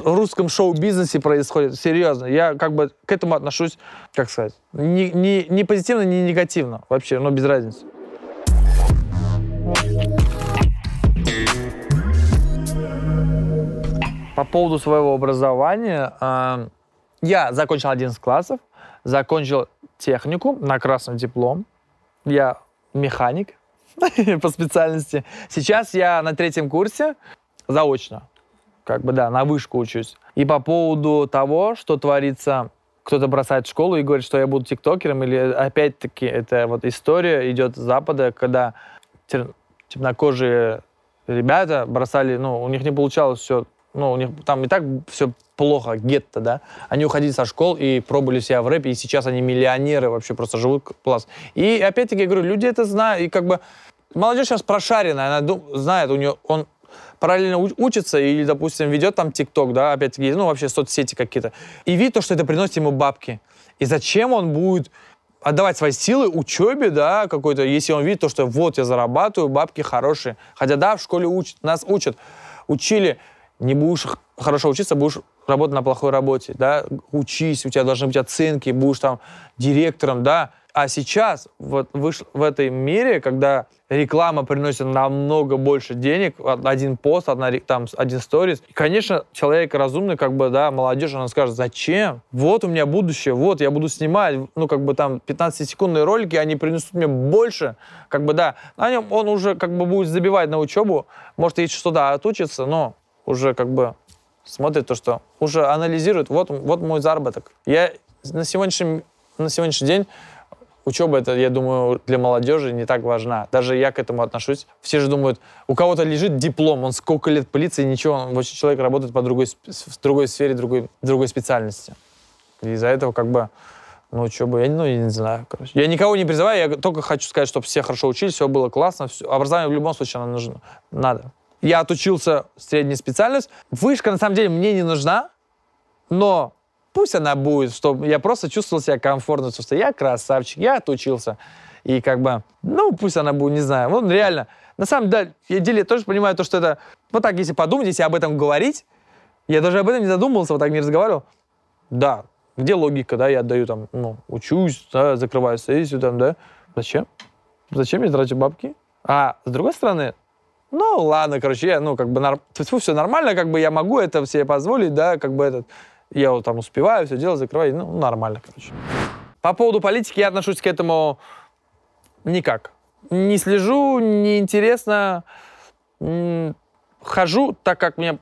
Speaker 1: русском шоу-бизнесе происходит. Серьезно. Я как бы к этому отношусь, как сказать, не, не, не позитивно, не негативно. Вообще, но без разницы. По поводу своего образования, а, я закончил 11 классов, закончил технику на красный диплом. Я механик по специальности. Сейчас я на третьем курсе заочно. Как бы, да, на вышку учусь. И по поводу того, что творится, кто-то бросает школу и говорит, что я буду тиктокером, или опять-таки это вот история идет с Запада, когда темнокожие ребята бросали, ну, у них не получалось все, ну, у них там и так все плохо, гетто, да, они уходили со школ и пробовали себя в рэпе, и сейчас они миллионеры, вообще просто живут класс. И опять-таки, я говорю, люди это знают, и как бы молодежь сейчас прошаренная, она знает, у нее, он параллельно учится или, допустим, ведет там ТикТок, да, опять-таки, ну, вообще соцсети какие-то, и видит то, что это приносит ему бабки. И зачем он будет отдавать свои силы учебе, да, какой-то, если он видит то, что вот я зарабатываю, бабки хорошие. Хотя, да, в школе учат, нас учат, учили, не будешь хорошо учиться, будешь работать на плохой работе, да, учись, у тебя должны быть оценки, будешь там директором, да. А сейчас вот выш, в этой мире, когда реклама приносит намного больше денег, од- один пост, одна, там, один сторис, конечно, человек разумный, как бы, да, молодежь, она скажет, зачем? Вот у меня будущее, вот, я буду снимать, ну, как бы там 15-секундные ролики, они принесут мне больше, как бы, да, на нем он уже, как бы, будет забивать на учебу, может, и что-то отучится, но уже, как бы, смотрит то, что уже анализирует, вот, вот мой заработок. Я на сегодняшний, на сегодняшний день учеба, это, я думаю, для молодежи не так важна. Даже я к этому отношусь. Все же думают, у кого-то лежит диплом, он сколько лет пылится, и ничего, он, вообще человек работает по другой, в другой сфере, другой, другой специальности. И из-за этого как бы, ну, учеба, я, ну, я не знаю, короче. Я никого не призываю, я только хочу сказать, чтобы все хорошо учились, все было классно. всё. Образование в любом случае оно нужно. Надо. Я отучился среднюю специальность. Вышка, на самом деле, мне не нужна, но пусть она будет, чтобы я просто чувствовал себя комфортно, что я красавчик, я отучился. И как бы, ну, пусть она будет, не знаю, вот реально. На самом деле, я деле тоже понимаю то, что это, вот так, если подумать, если об этом говорить, я даже об этом не задумывался, вот так не разговаривал. Да, где логика, да, я отдаю там, ну, учусь, да, закрываю сессию там, да. Зачем? Зачем я трачу бабки? А с другой стороны, ну, ладно, короче, я, ну, как бы, нар... все нормально, как бы я могу это себе позволить, да, как бы этот, я вот там успеваю все делать, закрываю, ну, нормально, короче. По поводу политики я отношусь к этому никак. Не слежу, не интересно. Хожу, так как мне,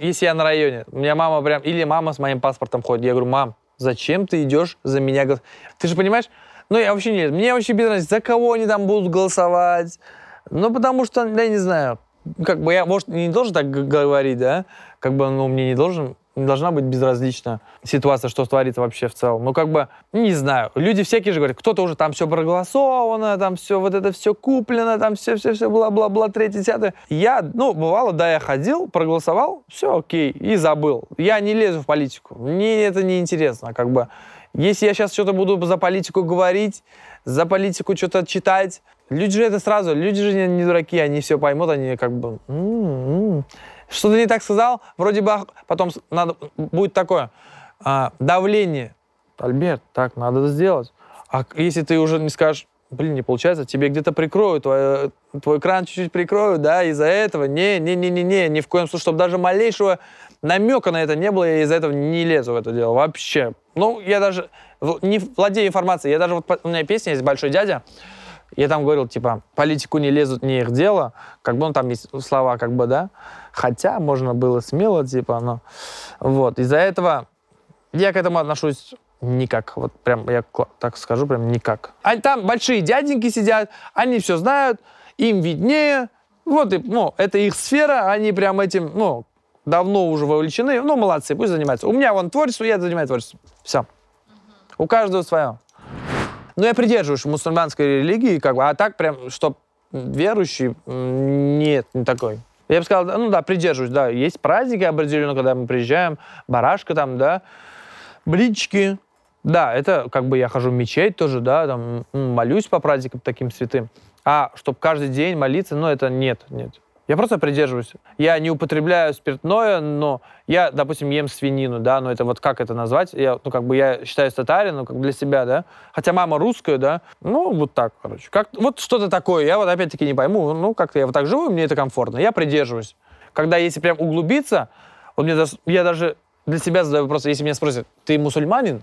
Speaker 1: если я на районе, у меня мама прям, или мама с моим паспортом ходит, я говорю, мам, зачем ты идешь за меня? гол-?» Ты же понимаешь, ну, я вообще не, мне вообще без разницы, за кого они там будут голосовать. Ну, потому что, я не знаю, как бы я, может, не должен так говорить, да, как бы, ну, мне не должен, не должна быть безразлична ситуация, что творится вообще в целом. Ну, как бы, не знаю, люди всякие же говорят, кто-то уже там все проголосовано, там все, вот это все куплено, там все-все-все, бла-бла-бла, третье, десятое. Я, ну, бывало, да, я ходил, проголосовал, все окей, и забыл. Я не лезу в политику, мне это не интересно, как бы. Если я сейчас что-то буду за политику говорить, за политику что-то читать, люди же это сразу, люди же не, не дураки, они все поймут, они как бы... «М-м-м». Что-то не так сказал, вроде бы потом надо, будет такое а, давление. Альберт, так надо сделать. А если ты уже не скажешь, блин, не получается, тебе где-то прикроют, твой, твой кран чуть-чуть прикроют, да, из-за этого, не, не, не, не, не, ни в коем случае, чтобы даже малейшего намека на это не было, я из-за этого не лезу в это дело вообще. Ну, я даже не владею информацией, я даже вот, у меня песня есть «Большой дядя», я там говорил, типа, политику не лезут, не их дело, как бы, ну, там есть слова, как бы, да, хотя можно было смело, типа, но, вот, из-за этого я к этому отношусь никак, вот прям, я так скажу, прям никак. А там большие дяденьки сидят, они все знают, им виднее, вот, и, ну, это их сфера, они прям этим, ну, давно уже вовлечены, ну, молодцы, пусть занимаются. У меня вон творчество, я занимаюсь творчеством. Все. У каждого свое. Но я придерживаюсь мусульманской религии, как бы, а так прям, что верующий, нет, не такой. Я бы сказал, ну да, придерживаюсь, да. Есть праздники определенно, когда мы приезжаем, барашка там, да, блинчики. Да, это как бы я хожу в мечеть тоже, да, там молюсь по праздникам таким святым. А чтобы каждый день молиться, ну это нет, нет. Я просто придерживаюсь. Я не употребляю спиртное, но я, допустим, ем свинину, да, но это вот как это назвать? Я, ну, как бы я считаюсь татарин, ну, как для себя, да. Хотя мама русская, да. Ну, вот так, короче. Как, вот что-то такое. Я вот опять-таки не пойму. Ну, как-то я вот так живу, мне это комфортно. Я придерживаюсь. Когда если прям углубиться, вот мне даже, я даже для себя задаю вопрос, если меня спросят, ты мусульманин?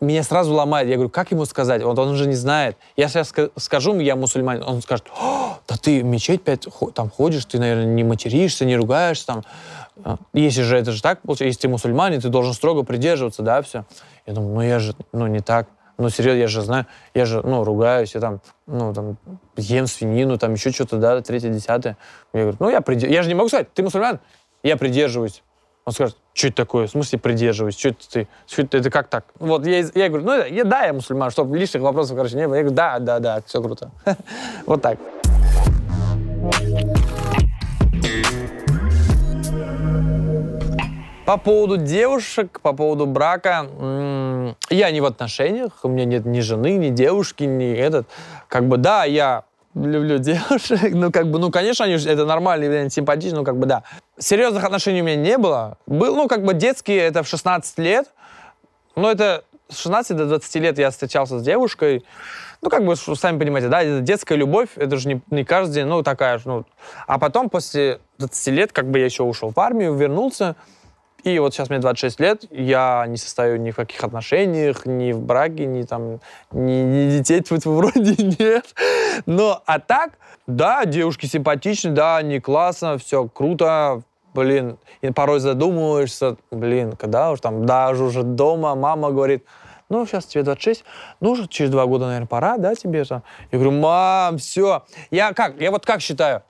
Speaker 1: Меня сразу ломает. Я говорю, как ему сказать? Вот он же не знает. Я сейчас ска- скажу, я мусульманин. Он скажет, «О, да ты в мечеть пять там ходишь, ты, наверное, не материшься, не ругаешься там. А, Если же это же так, получается, если ты мусульманин, ты должен строго придерживаться, да, все. Я думаю, ну я же, ну не так. Ну, серьезно, я же знаю, я же, ну, ругаюсь, я там, ну, там, ем свинину, там, еще что-то, да, третье, десятое. Я говорю, ну, я придерживаюсь. Я же не могу сказать, ты мусульман? Я придерживаюсь. Он скажет, что это такое? В смысле придерживаюсь? Что это ты? Что это, это как так? Вот я, я говорю, ну я, да, я мусульман, чтобы лишних вопросов, короче, не было. Я говорю, да, да, да, все круто. Вот так. По поводу девушек, по поводу брака, я не в отношениях, у меня нет ни жены, ни девушки, ни этот. Как бы, да, я люблю девушек, ну, как бы, ну, конечно, они, это нормально, они симпатичны, ну, как бы, да. Серьезных отношений у меня не было. Был, ну, как бы, детские, это в 16 лет, ну, это с 16 до 20 лет я встречался с девушкой, ну, как бы, сами понимаете, да, это детская любовь, это же не, не каждый день, ну, такая, ну. А потом, после 20 лет, как бы, я еще ушел в армию, вернулся, и вот сейчас мне 26 лет, я не состою ни в каких отношениях, ни в браке, ни там, ни, ни детей тут вроде нет. Но, а так, да, девушки симпатичны, да, они классно, все круто, блин, и порой задумываешься, блин, когда уж там, даже уже дома мама говорит, ну, сейчас тебе 26, ну, уже через два года, наверное, пора, да, тебе это? Я говорю, мам, все. Я как, я вот как считаю,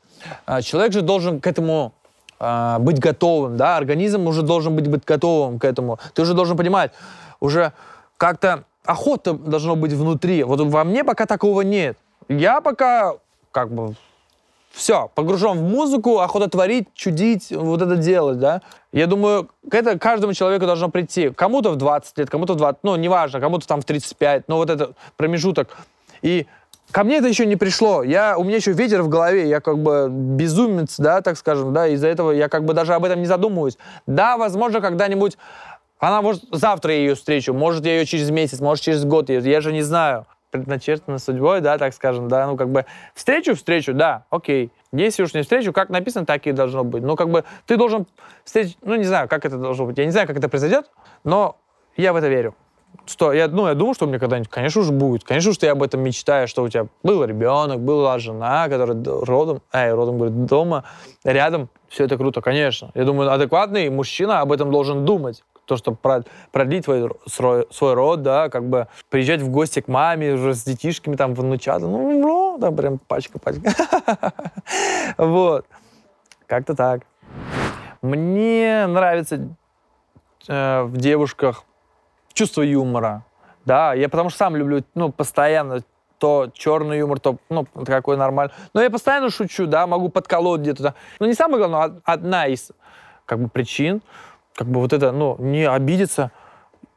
Speaker 1: а, человек же должен к этому э, быть готовым, да, организм уже должен быть, быть готовым к этому. Ты уже должен понимать, уже как-то охота должно быть внутри. Вот во мне пока такого нет. Я пока как бы все, погружен в музыку, охота творить, чудить, вот это делать, да. Я думаю, это каждому человеку должно прийти. Кому-то в 20 лет, кому-то в 20, ну, неважно, кому-то там в 35, но вот этот промежуток. И Ко мне это еще не пришло. Я, у меня еще ветер в голове, я как бы безумец, да, так скажем, да, из-за этого я как бы даже об этом не задумываюсь. Да, возможно, когда-нибудь она может завтра я ее встречу, может я ее через месяц, может через год, я, я же не знаю. Предначертано судьбой, да, так скажем, да, ну как бы встречу, встречу, да, окей. Если уж не встречу, как написано, так и должно быть. Ну как бы ты должен встретить, ну не знаю, как это должно быть, я не знаю, как это произойдет, но я в это верю что я, ну, я думаю, что у меня когда-нибудь, конечно же, будет. Конечно же, ты об этом мечтаешь, что у тебя был ребенок, была жена, которая родом, эй, родом, говорит, дома, рядом. Все это круто, конечно. Я думаю, адекватный мужчина об этом должен думать. То, что продлить свой, свой род, да, как бы приезжать в гости к маме уже с детишками, там, внучата, ну, ну там прям пачка-пачка. Вот. Как-то так. Мне нравится э, в девушках чувство юмора. Да, я потому что сам люблю, ну, постоянно то черный юмор, то, ну, какой нормальный. Но я постоянно шучу, да, могу подколоть где-то. Да. Но не самое главное, а одна из, как бы, причин, как бы вот это, ну, не обидеться,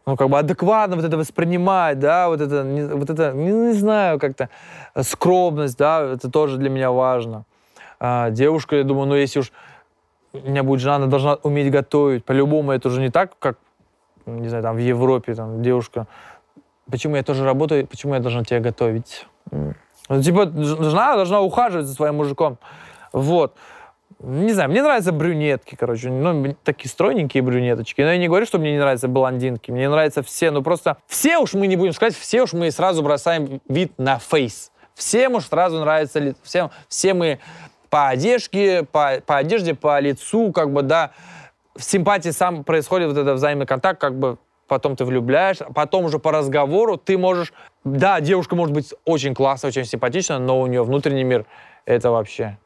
Speaker 1: ну, как бы адекватно вот это воспринимать, да, вот это, не, вот это, не, не знаю, как-то скромность, да, это тоже для меня важно. А, девушка, я думаю, ну, если уж у меня будет жена, она должна уметь готовить. По-любому это уже не так, как не знаю, там в Европе, там девушка, почему я тоже работаю, почему я должна тебя готовить? Ну, типа, жена должна ухаживать за своим мужиком. Вот. Не знаю, мне нравятся брюнетки, короче, ну, такие стройненькие брюнеточки. Но я не говорю, что мне не нравятся блондинки, мне нравятся все, ну, просто все уж мы не будем сказать, все уж мы сразу бросаем вид на фейс. Всем уж сразу нравится, всем, все мы по одежке, по, по одежде, по лицу, как бы, да, в симпатии сам происходит вот этот взаимный контакт, как бы потом ты влюбляешь, потом уже по разговору ты можешь... Да, девушка может быть очень классная, очень симпатичная, но у нее внутренний мир — это вообще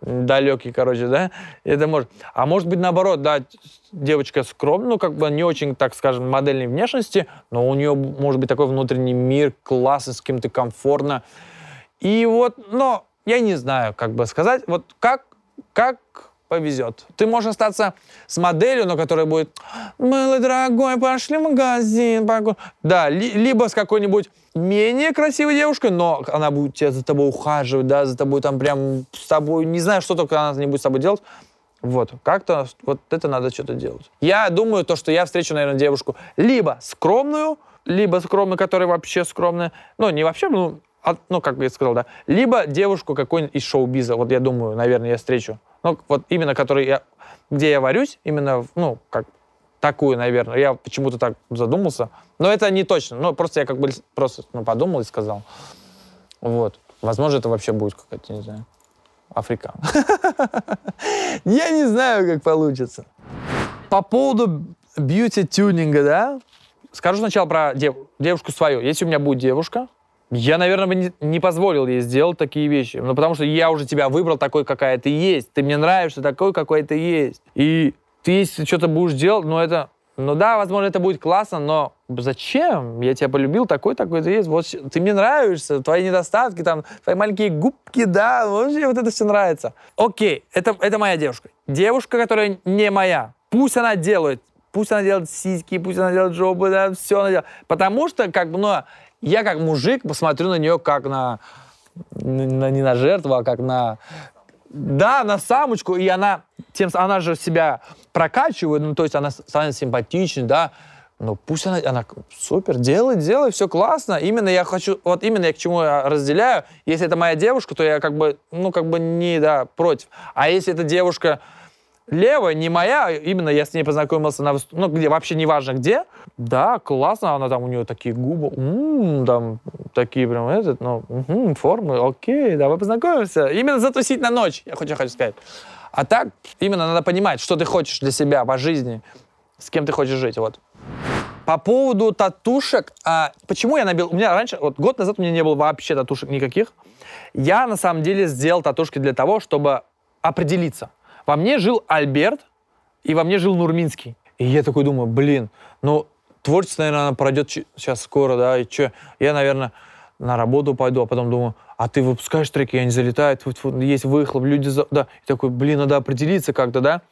Speaker 1: далекий, короче, да, это может. А может быть наоборот, да, девочка скромная, ну, как бы не очень, так скажем, модельной внешности, но у нее может быть такой внутренний мир, классный, с кем-то комфортно. И вот, но я не знаю, как бы сказать, вот как, как повезет. Ты можешь остаться с моделью, но которая будет «Милый, дорогой, пошли в магазин». Да, ли, либо с какой-нибудь менее красивой девушкой, но она будет тебя за тобой ухаживать, да, за тобой там прям с тобой, не знаю, что только она не будет с тобой делать. Вот, как-то вот это надо что-то делать. Я думаю, то, что я встречу, наверное, девушку либо скромную, либо скромную, которая вообще скромная. Ну, не вообще, ну, от, ну, как я сказал, да. Либо девушку какой-нибудь из шоу-биза. Вот я думаю, наверное, я встречу. Ну, вот именно который я, где я варюсь, именно, ну, как такую, наверное. Я почему-то так задумался. Но это не точно. Ну, просто я как бы просто ну, подумал и сказал. Вот. Возможно, это вообще будет какая-то, не знаю, Африка. Я не знаю, как получится. По поводу бьюти-тюнинга, да? Скажу сначала про дев девушку свою. Если у меня будет девушка, я, наверное, бы не, позволил ей сделать такие вещи. Ну, потому что я уже тебя выбрал такой, какая ты есть. Ты мне нравишься такой, какой ты есть. И ты если что-то будешь делать, ну это, ну да, возможно, это будет классно, но зачем? Я тебя полюбил, такой, такой ты есть. Вот ты мне нравишься, твои недостатки, там, твои маленькие губки, да, вообще вот это все нравится. Окей, это, это моя девушка. Девушка, которая не моя. Пусть она делает, пусть она делает сиськи, пусть она делает жопы, да, все она делает. Потому что, как бы, ну, я как мужик посмотрю на нее как на, на не на жертву, а как на да, на самочку, и она, тем, она же себя прокачивает, ну, то есть она становится симпатичной, да, ну, пусть она, она супер, делай, делай, все классно. Именно я хочу, вот именно я к чему я разделяю. Если это моя девушка, то я как бы, ну, как бы не, да, против. А если эта девушка, левая, не моя, именно я с ней познакомился на, ну, где, вообще неважно где, да, классно, она там, у нее такие губы, м-м, там, такие прям, этот, ну, угу, формы, окей, давай познакомимся. Именно затусить на ночь, я хочу, хочу сказать. А так, именно надо понимать, что ты хочешь для себя по жизни, с кем ты хочешь жить, вот. По поводу татушек, а, почему я набил, у меня раньше, вот год назад у меня не было вообще татушек никаких, я на самом деле сделал татушки для того, чтобы определиться – во мне жил Альберт, и во мне жил Нурминский. И я такой думаю, блин, ну, творчество, наверное, пройдет сейчас скоро, да, и что? Я, наверное, на работу пойду, а потом думаю, а ты выпускаешь треки, я не залетаю, есть выхлоп, люди, за... да. И такой, блин, надо определиться как-то, да.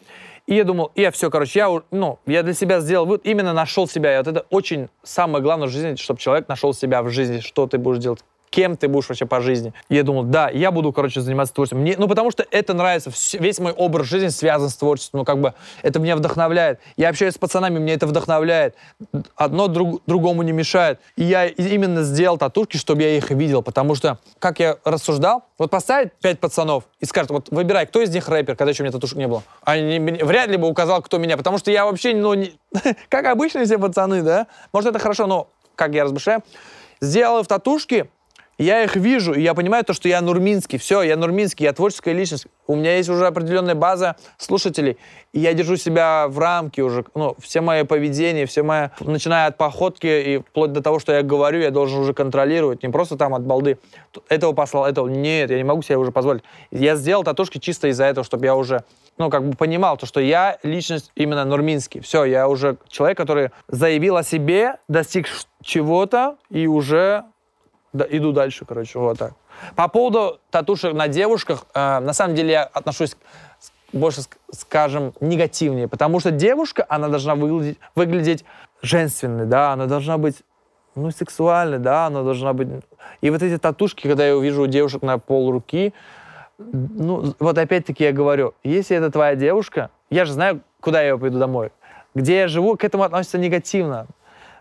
Speaker 1: И я думал, я все, короче, я, ну, я для себя сделал, вот именно нашел себя. И вот это очень самое главное в жизни, чтобы человек нашел себя в жизни, что ты будешь делать, кем ты будешь вообще по жизни. И я думал, да, я буду, короче, заниматься творчеством. Мне, ну, потому что это нравится. Весь мой образ жизни связан с творчеством. Ну, как бы, это меня вдохновляет. Я общаюсь с пацанами, меня это вдохновляет. Одно друг, другому не мешает. И я именно сделал татушки, чтобы я их видел. Потому что, как я рассуждал, вот поставить пять пацанов и скажет, вот выбирай, кто из них рэпер, когда еще у меня татушек не было. Они вряд ли бы указал, кто меня, потому что я вообще, ну, не, как обычные все пацаны, да? Может, это хорошо, но, как я размышляю, в татушки, я их вижу, и я понимаю то, что я Нурминский. Все, я Нурминский, я творческая личность. У меня есть уже определенная база слушателей, и я держу себя в рамке уже. Ну, все мои поведения, все мои... Начиная от походки и вплоть до того, что я говорю, я должен уже контролировать. Не просто там от балды. Этого послал, этого... Нет, я не могу себе уже позволить. Я сделал татушки чисто из-за этого, чтобы я уже ну, как бы понимал, то, что я личность именно Нурминский. Все, я уже человек, который заявил о себе, достиг чего-то и уже да, иду дальше, короче, вот так. По поводу татушек на девушках, э, на самом деле я отношусь больше, скажем, негативнее, потому что девушка, она должна выглядеть, выглядеть женственной, да, она должна быть, ну, сексуальной, да, она должна быть... И вот эти татушки, когда я увижу у девушек на пол руки, ну, вот опять-таки я говорю, если это твоя девушка, я же знаю, куда я пойду домой, где я живу, к этому относятся негативно.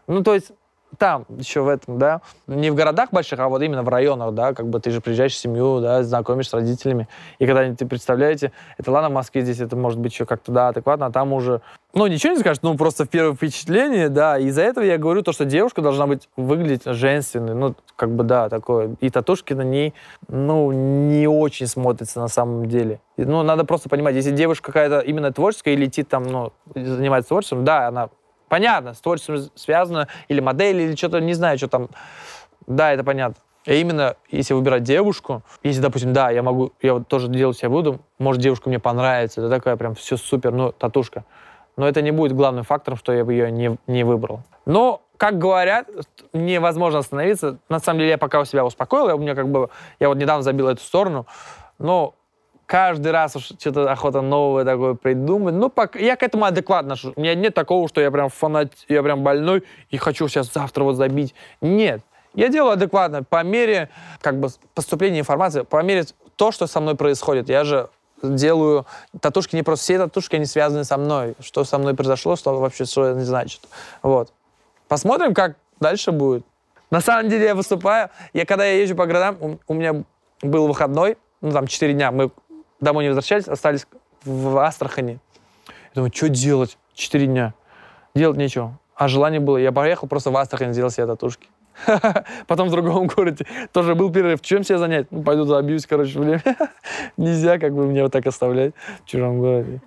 Speaker 1: Ну, то есть там, еще в этом, да, не в городах больших, а вот именно в районах, да, как бы ты же приезжаешь в семью, да, знакомишься с родителями, и когда ты представляете, это ладно, в Москве здесь это может быть еще как-то, да, адекватно, а там уже, ну, ничего не скажешь, ну, просто в первое впечатление, да, из-за этого я говорю то, что девушка должна быть, выглядеть женственной, ну, как бы, да, такое, и татушки на ней, ну, не очень смотрятся на самом деле. Ну, надо просто понимать, если девушка какая-то именно творческая и летит там, ну, занимается творчеством, да, она Понятно, с творчеством связано, или модель, или что-то, не знаю, что там. Да, это понятно. А именно, если выбирать девушку, если, допустим, да, я могу, я вот тоже делать себя буду, может, девушка мне понравится, это такая прям все супер, ну, татушка. Но это не будет главным фактором, что я бы ее не, не выбрал. Но, как говорят, невозможно остановиться. На самом деле, я пока у себя успокоил, я, у меня как бы, я вот недавно забил эту сторону, но каждый раз уж что-то охота новое такое придумать. Ну, пока, я к этому адекватно. У меня нет такого, что я прям фанат, я прям больной и хочу сейчас завтра вот забить. Нет. Я делаю адекватно по мере как бы поступления информации, по мере то, что со мной происходит. Я же делаю татушки не просто все татушки, они связаны со мной. Что со мной произошло, что вообще что это значит. Вот. Посмотрим, как дальше будет. На самом деле я выступаю. Я когда я езжу по городам, у, у меня был выходной, ну там 4 дня, мы домой не возвращались, остались в Астрахани. Я думаю, что делать? Четыре дня. Делать нечего. А желание было. Я поехал просто в Астрахань, сделал себе татушки. Потом в другом городе тоже был перерыв. Чем себя занять? Ну, пойду забьюсь, короче, время. Нельзя как бы мне вот так оставлять в чужом городе.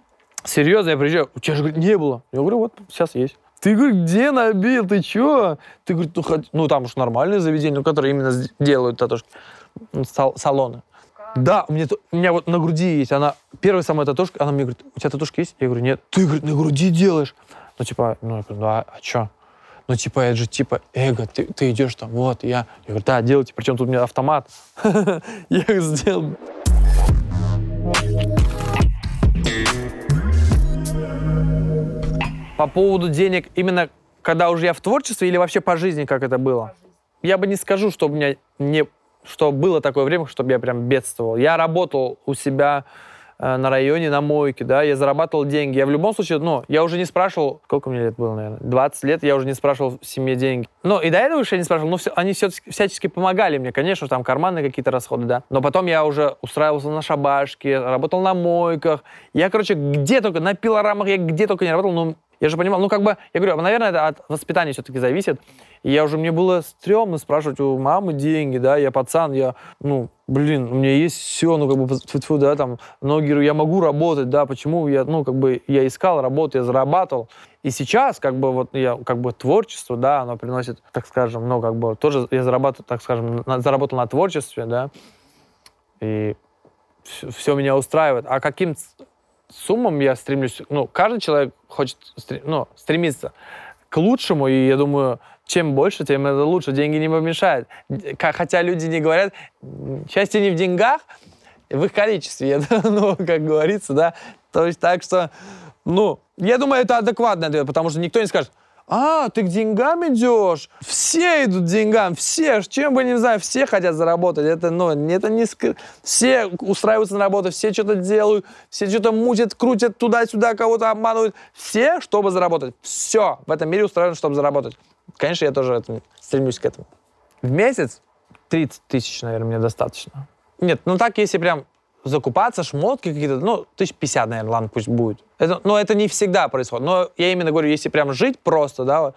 Speaker 1: Серьезно, я приезжаю, у тебя же, говорит, не было. Я говорю, вот, сейчас есть. Ты, говорит, где набил, ты чё? Ты, говорит, ну, хоть... ну там уж нормальные заведения, ну, которые именно делают татушки. Сал салоны. Да, у меня, у меня вот на груди есть, она, первая самая татушка, она мне говорит, у тебя татушка есть? Я говорю, нет. Ты, говорит, на груди делаешь. Ну, типа, ну, я говорю, ну, а, а что? Ну, типа, это же, типа, эго, ты, ты идешь там, вот, я. Я говорю, да, делайте, причем тут у меня автомат. Я их сделал. По поводу денег, именно когда уже я в творчестве или вообще по жизни, как это было? Я бы не скажу, что у меня не, что было такое время, чтобы я прям бедствовал. Я работал у себя э, на районе, на мойке, да, я зарабатывал деньги. Я в любом случае, ну, я уже не спрашивал, сколько мне лет было, наверное, 20 лет, я уже не спрашивал в семье деньги. Ну, и до этого еще я не спрашивал, но все, они все, всячески помогали мне, конечно, там карманные какие-то расходы, да. Но потом я уже устраивался на шабашке, работал на мойках. Я, короче, где только, на пилорамах я где только не работал, но я же понимал, ну, как бы, я говорю, наверное, это от воспитания все-таки зависит. И я уже, мне было стрёмно спрашивать у мамы деньги, да, я пацан, я, ну, блин, у меня есть все, ну, как бы, тьфу-тьфу, да, там, ноги, я могу работать, да, почему я, ну, как бы, я искал работу, я зарабатывал. И сейчас, как бы, вот, я, как бы, творчество, да, оно приносит, так скажем, ну, как бы, тоже я зарабатываю, так скажем, на, заработал на творчестве, да, и все меня устраивает. А каким суммам я стремлюсь, ну, каждый человек хочет, ну, стремиться к лучшему, и я думаю, чем больше, тем это лучше. Деньги не помешают. Хотя люди не говорят, счастье не в деньгах, в их количестве, ну, как говорится, да. То есть так что, ну, я думаю, это адекватный ответ, потому что никто не скажет, а, ты к деньгам идешь? Все идут к деньгам, все, чем бы не знаю, все хотят заработать. Это, ну, это не... Ск... Все устраиваются на работу, все что-то делают, все что-то мутят, крутят туда-сюда, кого-то обманывают. Все, чтобы заработать. Все в этом мире устроено, чтобы заработать. Конечно, я тоже это, стремлюсь к этому. В месяц 30 тысяч, наверное, мне достаточно. Нет, ну так, если прям закупаться, шмотки какие-то, ну, тысяч пятьдесят, наверное, ладно, пусть будет. Это, но это не всегда происходит. Но я именно говорю, если прям жить просто, да,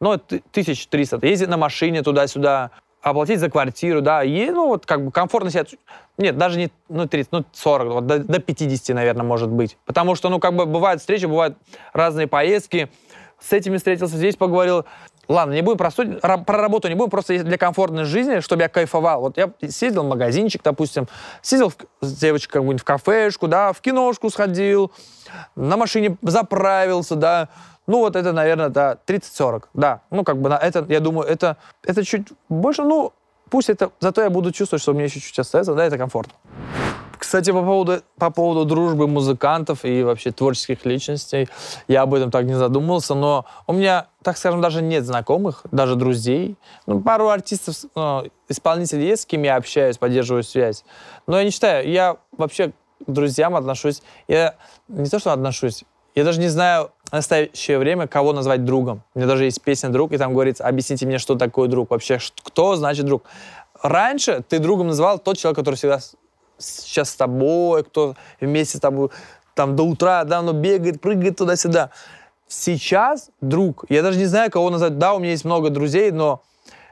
Speaker 1: ну, тысяч триста, ездить на машине туда-сюда, оплатить за квартиру, да, и, ну, вот, как бы комфортно себя... Нет, даже не, ну, 30, ну, 40, вот, до, до 50, наверное, может быть. Потому что, ну, как бы бывают встречи, бывают разные поездки, с этими встретился, здесь поговорил. Ладно, не будем про, суть, про работу, не будем, просто для комфортной жизни, чтобы я кайфовал. Вот я съездил в магазинчик, допустим, съездил с девочкой как-нибудь в кафешку, да, в киношку сходил, на машине заправился, да. Ну, вот это, наверное, да, 30-40, да. Ну, как бы, на это, я думаю, это, это чуть больше, ну, пусть это, зато я буду чувствовать, что у меня еще чуть-чуть остается, да, это комфортно. Кстати, по поводу, по поводу дружбы музыкантов и вообще творческих личностей, я об этом так не задумывался, но у меня, так скажем, даже нет знакомых, даже друзей. Ну, пару артистов, ну, исполнителей есть, с кем я общаюсь, поддерживаю связь. Но я не считаю, я вообще к друзьям отношусь, я не то, что отношусь, я даже не знаю в настоящее время, кого назвать другом. У меня даже есть песня «Друг», и там говорится, объясните мне, что такое друг. Вообще, кто значит друг? Раньше ты другом называл тот человек, который всегда сейчас с тобой, кто вместе с тобой там до утра, да, но бегает, прыгает туда-сюда. Сейчас друг, я даже не знаю, кого назвать. Да, у меня есть много друзей, но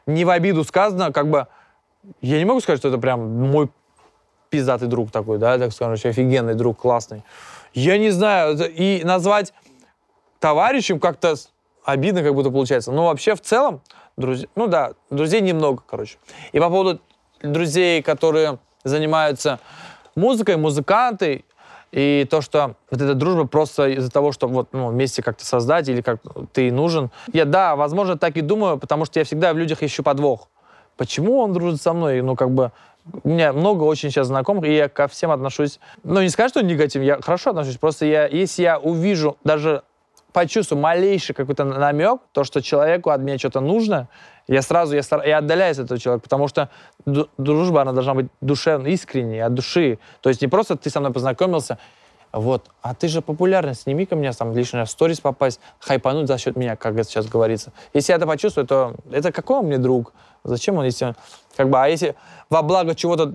Speaker 1: не в обиду сказано, как бы, я не могу сказать, что это прям мой пиздатый друг такой, да, так скажем, офигенный друг, классный. Я не знаю, и назвать товарищем как-то обидно как будто получается. Но вообще в целом, друзей, ну да, друзей немного, короче. И по поводу друзей, которые занимаются музыкой, музыканты, и то, что вот эта дружба просто из-за того, что вот ну, вместе как-то создать или как ты нужен. Я, да, возможно, так и думаю, потому что я всегда в людях ищу подвох. Почему он дружит со мной? Ну, как бы, у меня много очень сейчас знакомых, и я ко всем отношусь, ну, не скажу, что негативно, я хорошо отношусь, просто я, если я увижу даже почувствую малейший какой-то намек, то, что человеку от меня что-то нужно, я сразу, я, стар... я отдаляюсь от этого человека, потому что дружба, она должна быть душевной, искренней, от души. То есть не просто ты со мной познакомился, вот, а ты же популярный, сними ко мне там лишний в сторис попасть, хайпануть за счет меня, как это сейчас говорится. Если я это почувствую, то это какой он мне друг? Зачем он, если он... Как бы, а если во благо чего-то,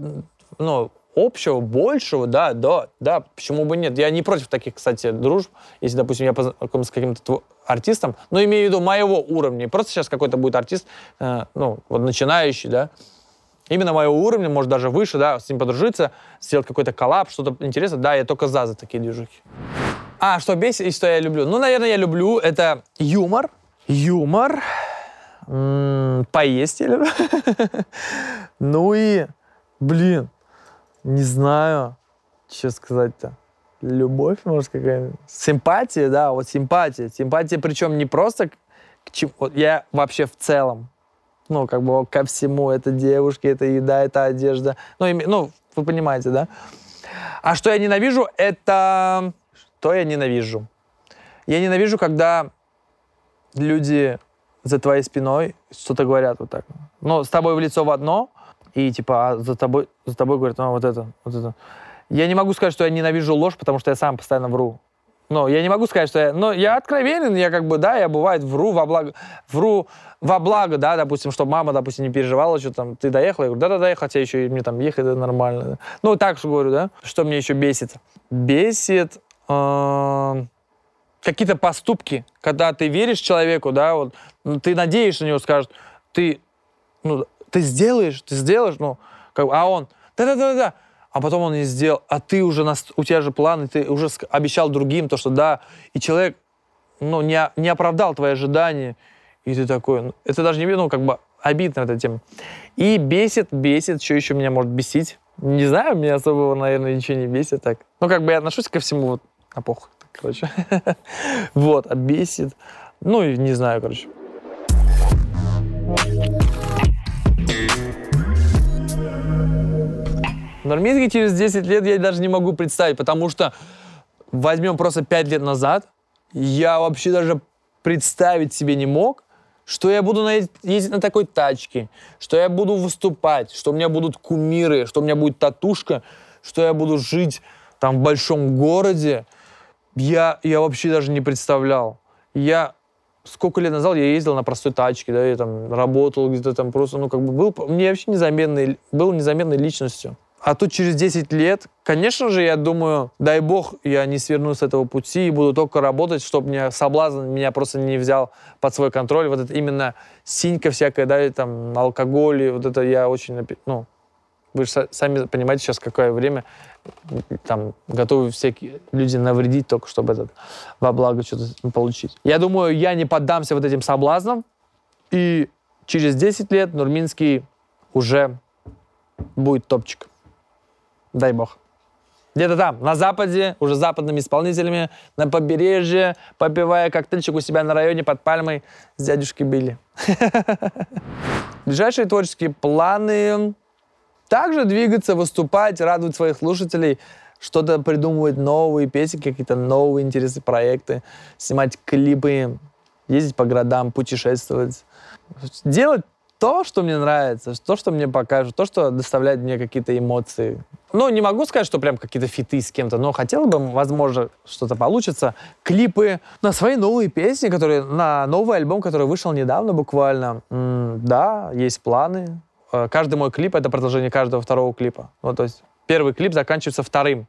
Speaker 1: ну, общего, большего, да, да, да, почему бы нет. Я не против таких, кстати, дружб, если, допустим, я познакомился с каким-то артистом, но имею в виду моего уровня. Просто сейчас какой-то будет артист, э, ну, вот начинающий, да, именно моего уровня, может, даже выше, да, с ним подружиться, сделать какой-то коллап, что-то интересное, да, я только за, за такие движухи. А, что бесит и что я люблю? Ну, наверное, я люблю это юмор, юмор, м-м, поесть я люблю. ну и, блин, Не знаю, что сказать-то. Любовь, может, какая-то. Симпатия, да, вот симпатия. Симпатия, причем не просто к чему. Вот я вообще в целом. Ну, как бы ко всему. Это девушки, это еда, это одежда. Ну, име- ну вы понимаете, да? А что я ненавижу, это... Что я ненавижу? Я ненавижу, когда люди за твоей спиной что-то говорят вот так. Ну, с тобой в лицо в одно, и типа а за тобой, за тобой говорят, ну, вот это, вот это. Я не могу сказать, что я ненавижу ложь, потому что я сам постоянно вру. Ну, я не могу сказать, что я... Но я откровенен, я как бы, да, я бывает вру во благо... Вру во благо, да, допустим, чтобы мама, допустим, не переживала, что там, ты доехала? Я говорю, да-да-да, я хотя еще и мне там ехать да, нормально. Ну, так же говорю, да. Что мне еще бесит? Бесит... э, какие-то поступки, когда ты веришь человеку, да, вот, ну, ты надеешься на него, скажет, ты, ну, ты сделаешь, ты сделаешь, ну, как, а он, да-да-да-да, а потом он не сделал, а ты уже, нас, у тебя же планы, ты уже обещал другим то, что да, и человек, ну, не, не оправдал твои ожидания, и ты такой, ну, это даже не, ну, как бы обидно эта тема. И бесит, бесит, что еще меня может бесить? Не знаю, меня особо, наверное, ничего не бесит так. Ну, как бы я отношусь ко всему вот на похуй, короче. Вот, а бесит. Ну, и не знаю, короче. Норминский через 10 лет я даже не могу представить, потому что возьмем просто 5 лет назад, я вообще даже представить себе не мог, что я буду ездить на такой тачке, что я буду выступать, что у меня будут кумиры, что у меня будет татушка, что я буду жить там в большом городе. Я, я вообще даже не представлял. Я сколько лет назад я ездил на простой тачке, да, я там работал где-то там просто, ну, как бы был, мне вообще незаменной, был незаменной личностью. А тут через 10 лет, конечно же, я думаю, дай бог, я не сверну с этого пути и буду только работать, чтобы мне соблазн меня просто не взял под свой контроль. Вот это именно синька всякая, да, и там алкоголь, и вот это я очень, ну, вы же са- сами понимаете сейчас, какое время, там, готовы всякие люди навредить только, чтобы этот, во благо что-то получить. Я думаю, я не поддамся вот этим соблазнам, и через 10 лет Нурминский уже будет топчик. Дай бог. Где-то там, на Западе, уже западными исполнителями, на побережье, попивая коктейльчик у себя на районе под пальмой с дядюшкой Билли. Ближайшие творческие планы также двигаться, выступать, радовать своих слушателей, что-то придумывать новые песни, какие-то новые интересные проекты, снимать клипы, ездить по городам, путешествовать. Делать то, что мне нравится, то, что мне покажут, то, что доставляет мне какие-то эмоции. Ну, не могу сказать, что прям какие-то фиты с кем-то, но хотел бы, возможно, что-то получится. Клипы на свои новые песни, которые на новый альбом, который вышел недавно буквально. М, да, есть планы. Э, Каждый мой клип — это продолжение каждого второго клипа. Ну, то есть первый клип заканчивается вторым.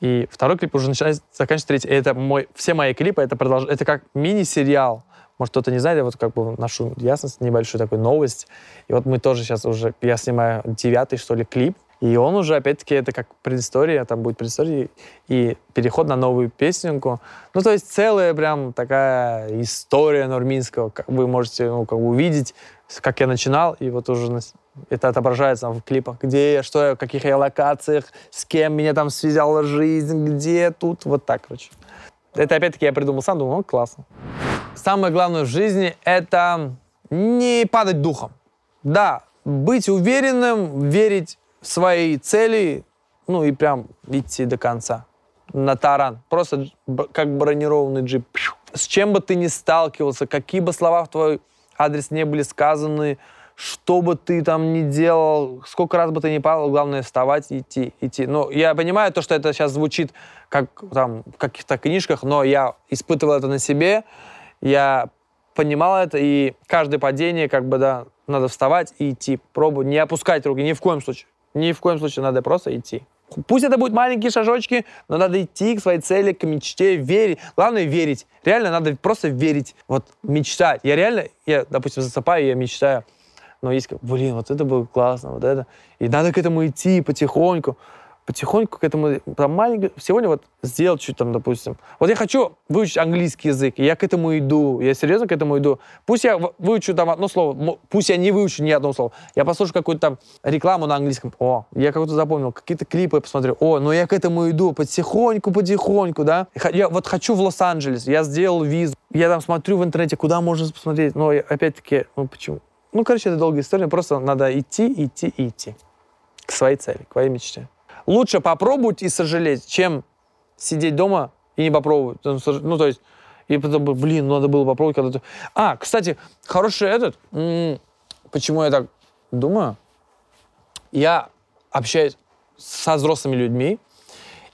Speaker 1: И второй клип уже начинает заканчивается третий. И это мой, все мои клипы, это, продолж... это как мини-сериал. Может, кто-то не знает, я вот как бы ношу ясность, небольшую такую новость. И вот мы тоже сейчас уже, я снимаю девятый, что ли, клип. И он уже, опять-таки, это как предыстория, там будет предыстория и переход на новую песенку. Ну, то есть целая прям такая история Нурминского. Как Вы можете ну, как бы увидеть, как я начинал, и вот уже это отображается в клипах, где я, что я, в каких я локациях, с кем меня там связала жизнь, где тут, вот так, короче. Это опять-таки я придумал сам, думал, ну, классно. Самое главное в жизни — это не падать духом. Да, быть уверенным, верить свои цели, ну и прям идти до конца. На таран. Просто как бронированный джип. С чем бы ты ни сталкивался, какие бы слова в твой адрес не были сказаны, что бы ты там ни делал, сколько раз бы ты ни падал, главное вставать идти, идти. Ну, я понимаю то, что это сейчас звучит как там в каких-то книжках, но я испытывал это на себе, я понимал это, и каждое падение, как бы, да, надо вставать и идти, пробовать, не опускать руки, ни в коем случае. Ни в коем случае надо просто идти. Пусть это будут маленькие шажочки, но надо идти к своей цели, к мечте, верить. Главное верить. Реально надо просто верить. Вот мечтать. Я реально, я, допустим, засыпаю, я мечтаю, но есть блин, вот это было классно, вот это. И надо к этому идти потихоньку. Потихоньку к этому, там маленько, сегодня вот сделать чуть там, допустим. Вот я хочу выучить английский язык, и я к этому иду, я серьезно к этому иду. Пусть я выучу там одно слово, пусть я не выучу ни одного слова, я послушаю какую-то там рекламу на английском, о, я как-то запомнил, какие-то клипы посмотрю, о, но я к этому иду потихоньку, потихоньку, да. Я вот хочу в Лос-Анджелес, я сделал визу, я там смотрю в интернете, куда можно посмотреть, но опять-таки, ну почему? Ну, короче, это долгая история, просто надо идти, идти, идти к своей цели, к своей мечте лучше попробовать и сожалеть, чем сидеть дома и не попробовать. Ну, ну то есть, и потом, блин, ну, надо было попробовать когда-то. А, кстати, хороший этот, почему я так думаю, я общаюсь со взрослыми людьми,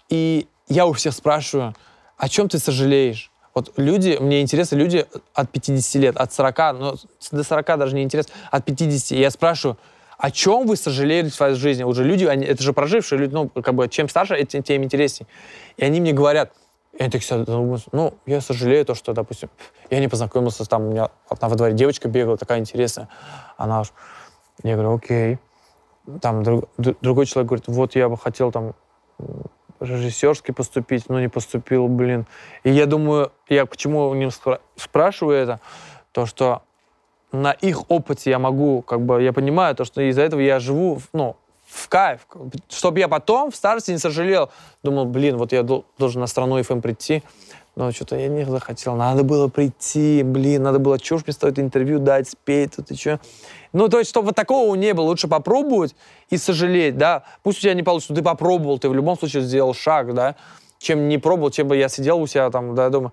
Speaker 1: и я у всех спрашиваю, о чем ты сожалеешь? Вот люди, мне интересны люди от 50 лет, от 40, ну, до 40 даже не интересно, от 50. И я спрашиваю, о чем вы сожалеете в своей жизни? Уже люди, они, это же прожившие люди, ну, как бы, чем старше, тем, тем интереснее. И они мне говорят, я так всегда ну, я сожалею то, что, допустим, я не познакомился, там, у меня одна во дворе девочка бегала, такая интересная. Она уж, я говорю, окей. Там друг, другой человек говорит, вот я бы хотел там режиссерский поступить, но не поступил, блин. И я думаю, я почему них спрашиваю это, то, что на их опыте я могу, как бы, я понимаю то, что из-за этого я живу, ну, в кайф, чтобы я потом в старости не сожалел. Думал, блин, вот я должен на страну FM прийти, но что-то я не захотел. Надо было прийти, блин, надо было чушь мне стоит интервью дать, спеть, тут и что. Ну, то есть, чтобы вот такого не было, лучше попробовать и сожалеть, да. Пусть у тебя не получится, ты попробовал, ты в любом случае сделал шаг, да чем не пробовал, чем бы я сидел у себя там, да, дома,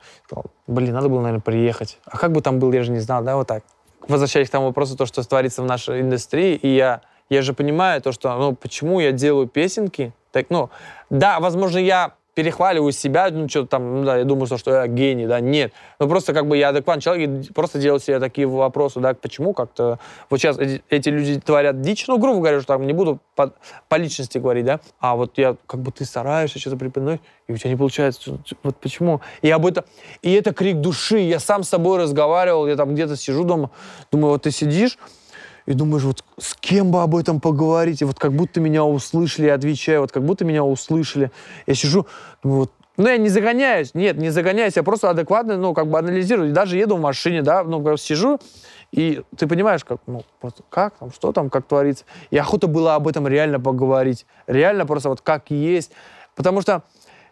Speaker 1: блин, надо было, наверное, приехать. А как бы там был, я же не знал, да, вот так возвращаясь к тому вопросу, то, что творится в нашей индустрии, и я, я же понимаю то, что, ну, почему я делаю песенки, так, ну, да, возможно, я перехваливаю себя, ну, что там, ну, да, я думаю, что, я гений, да, нет. Ну, просто как бы я адекватный человек и просто делаю себе такие вопросы, да, почему как-то вот сейчас эти, люди творят дичь, ну, грубо говоря, что там не буду по, по личности говорить, да, а вот я, как бы ты стараешься, что-то припинуть, и у тебя не получается, вот почему? И об этом, и это крик души, я сам с собой разговаривал, я там где-то сижу дома, думаю, вот ты сидишь, и думаешь, вот с кем бы об этом поговорить, и вот как будто меня услышали, я отвечаю, вот как будто меня услышали. Я сижу, думаю, вот ну, я не загоняюсь, нет, не загоняюсь, я просто адекватно, ну, как бы анализирую. И даже еду в машине, да, ну, сижу, и ты понимаешь, как, ну, вот, как там, что там, как творится. И охота было об этом реально поговорить. Реально просто вот как есть. Потому что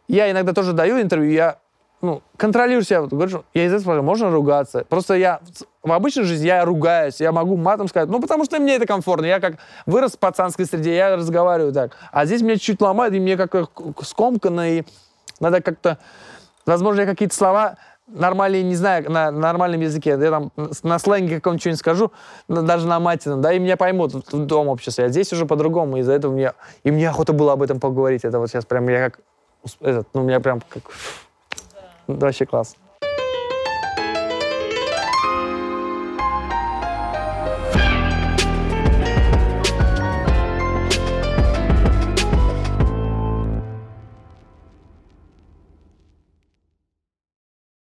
Speaker 1: я иногда тоже даю интервью, я ну, контролирую себя. Вот, говорю, я из этого можно ругаться. Просто я в обычной жизни я ругаюсь, я могу матом сказать, ну, потому что мне это комфортно. Я как вырос в пацанской среде, я разговариваю так. А здесь меня чуть ломает, и мне как скомканно, и надо как-то... Возможно, я какие-то слова нормальные, не знаю, на нормальном языке, я там на сленге каком-нибудь что-нибудь скажу, даже на матином, да, и меня поймут в дом общества. Я здесь уже по-другому, из-за этого мне... И мне охота было об этом поговорить. Это вот сейчас прям я как... Этот, ну, меня прям как... Вообще класс.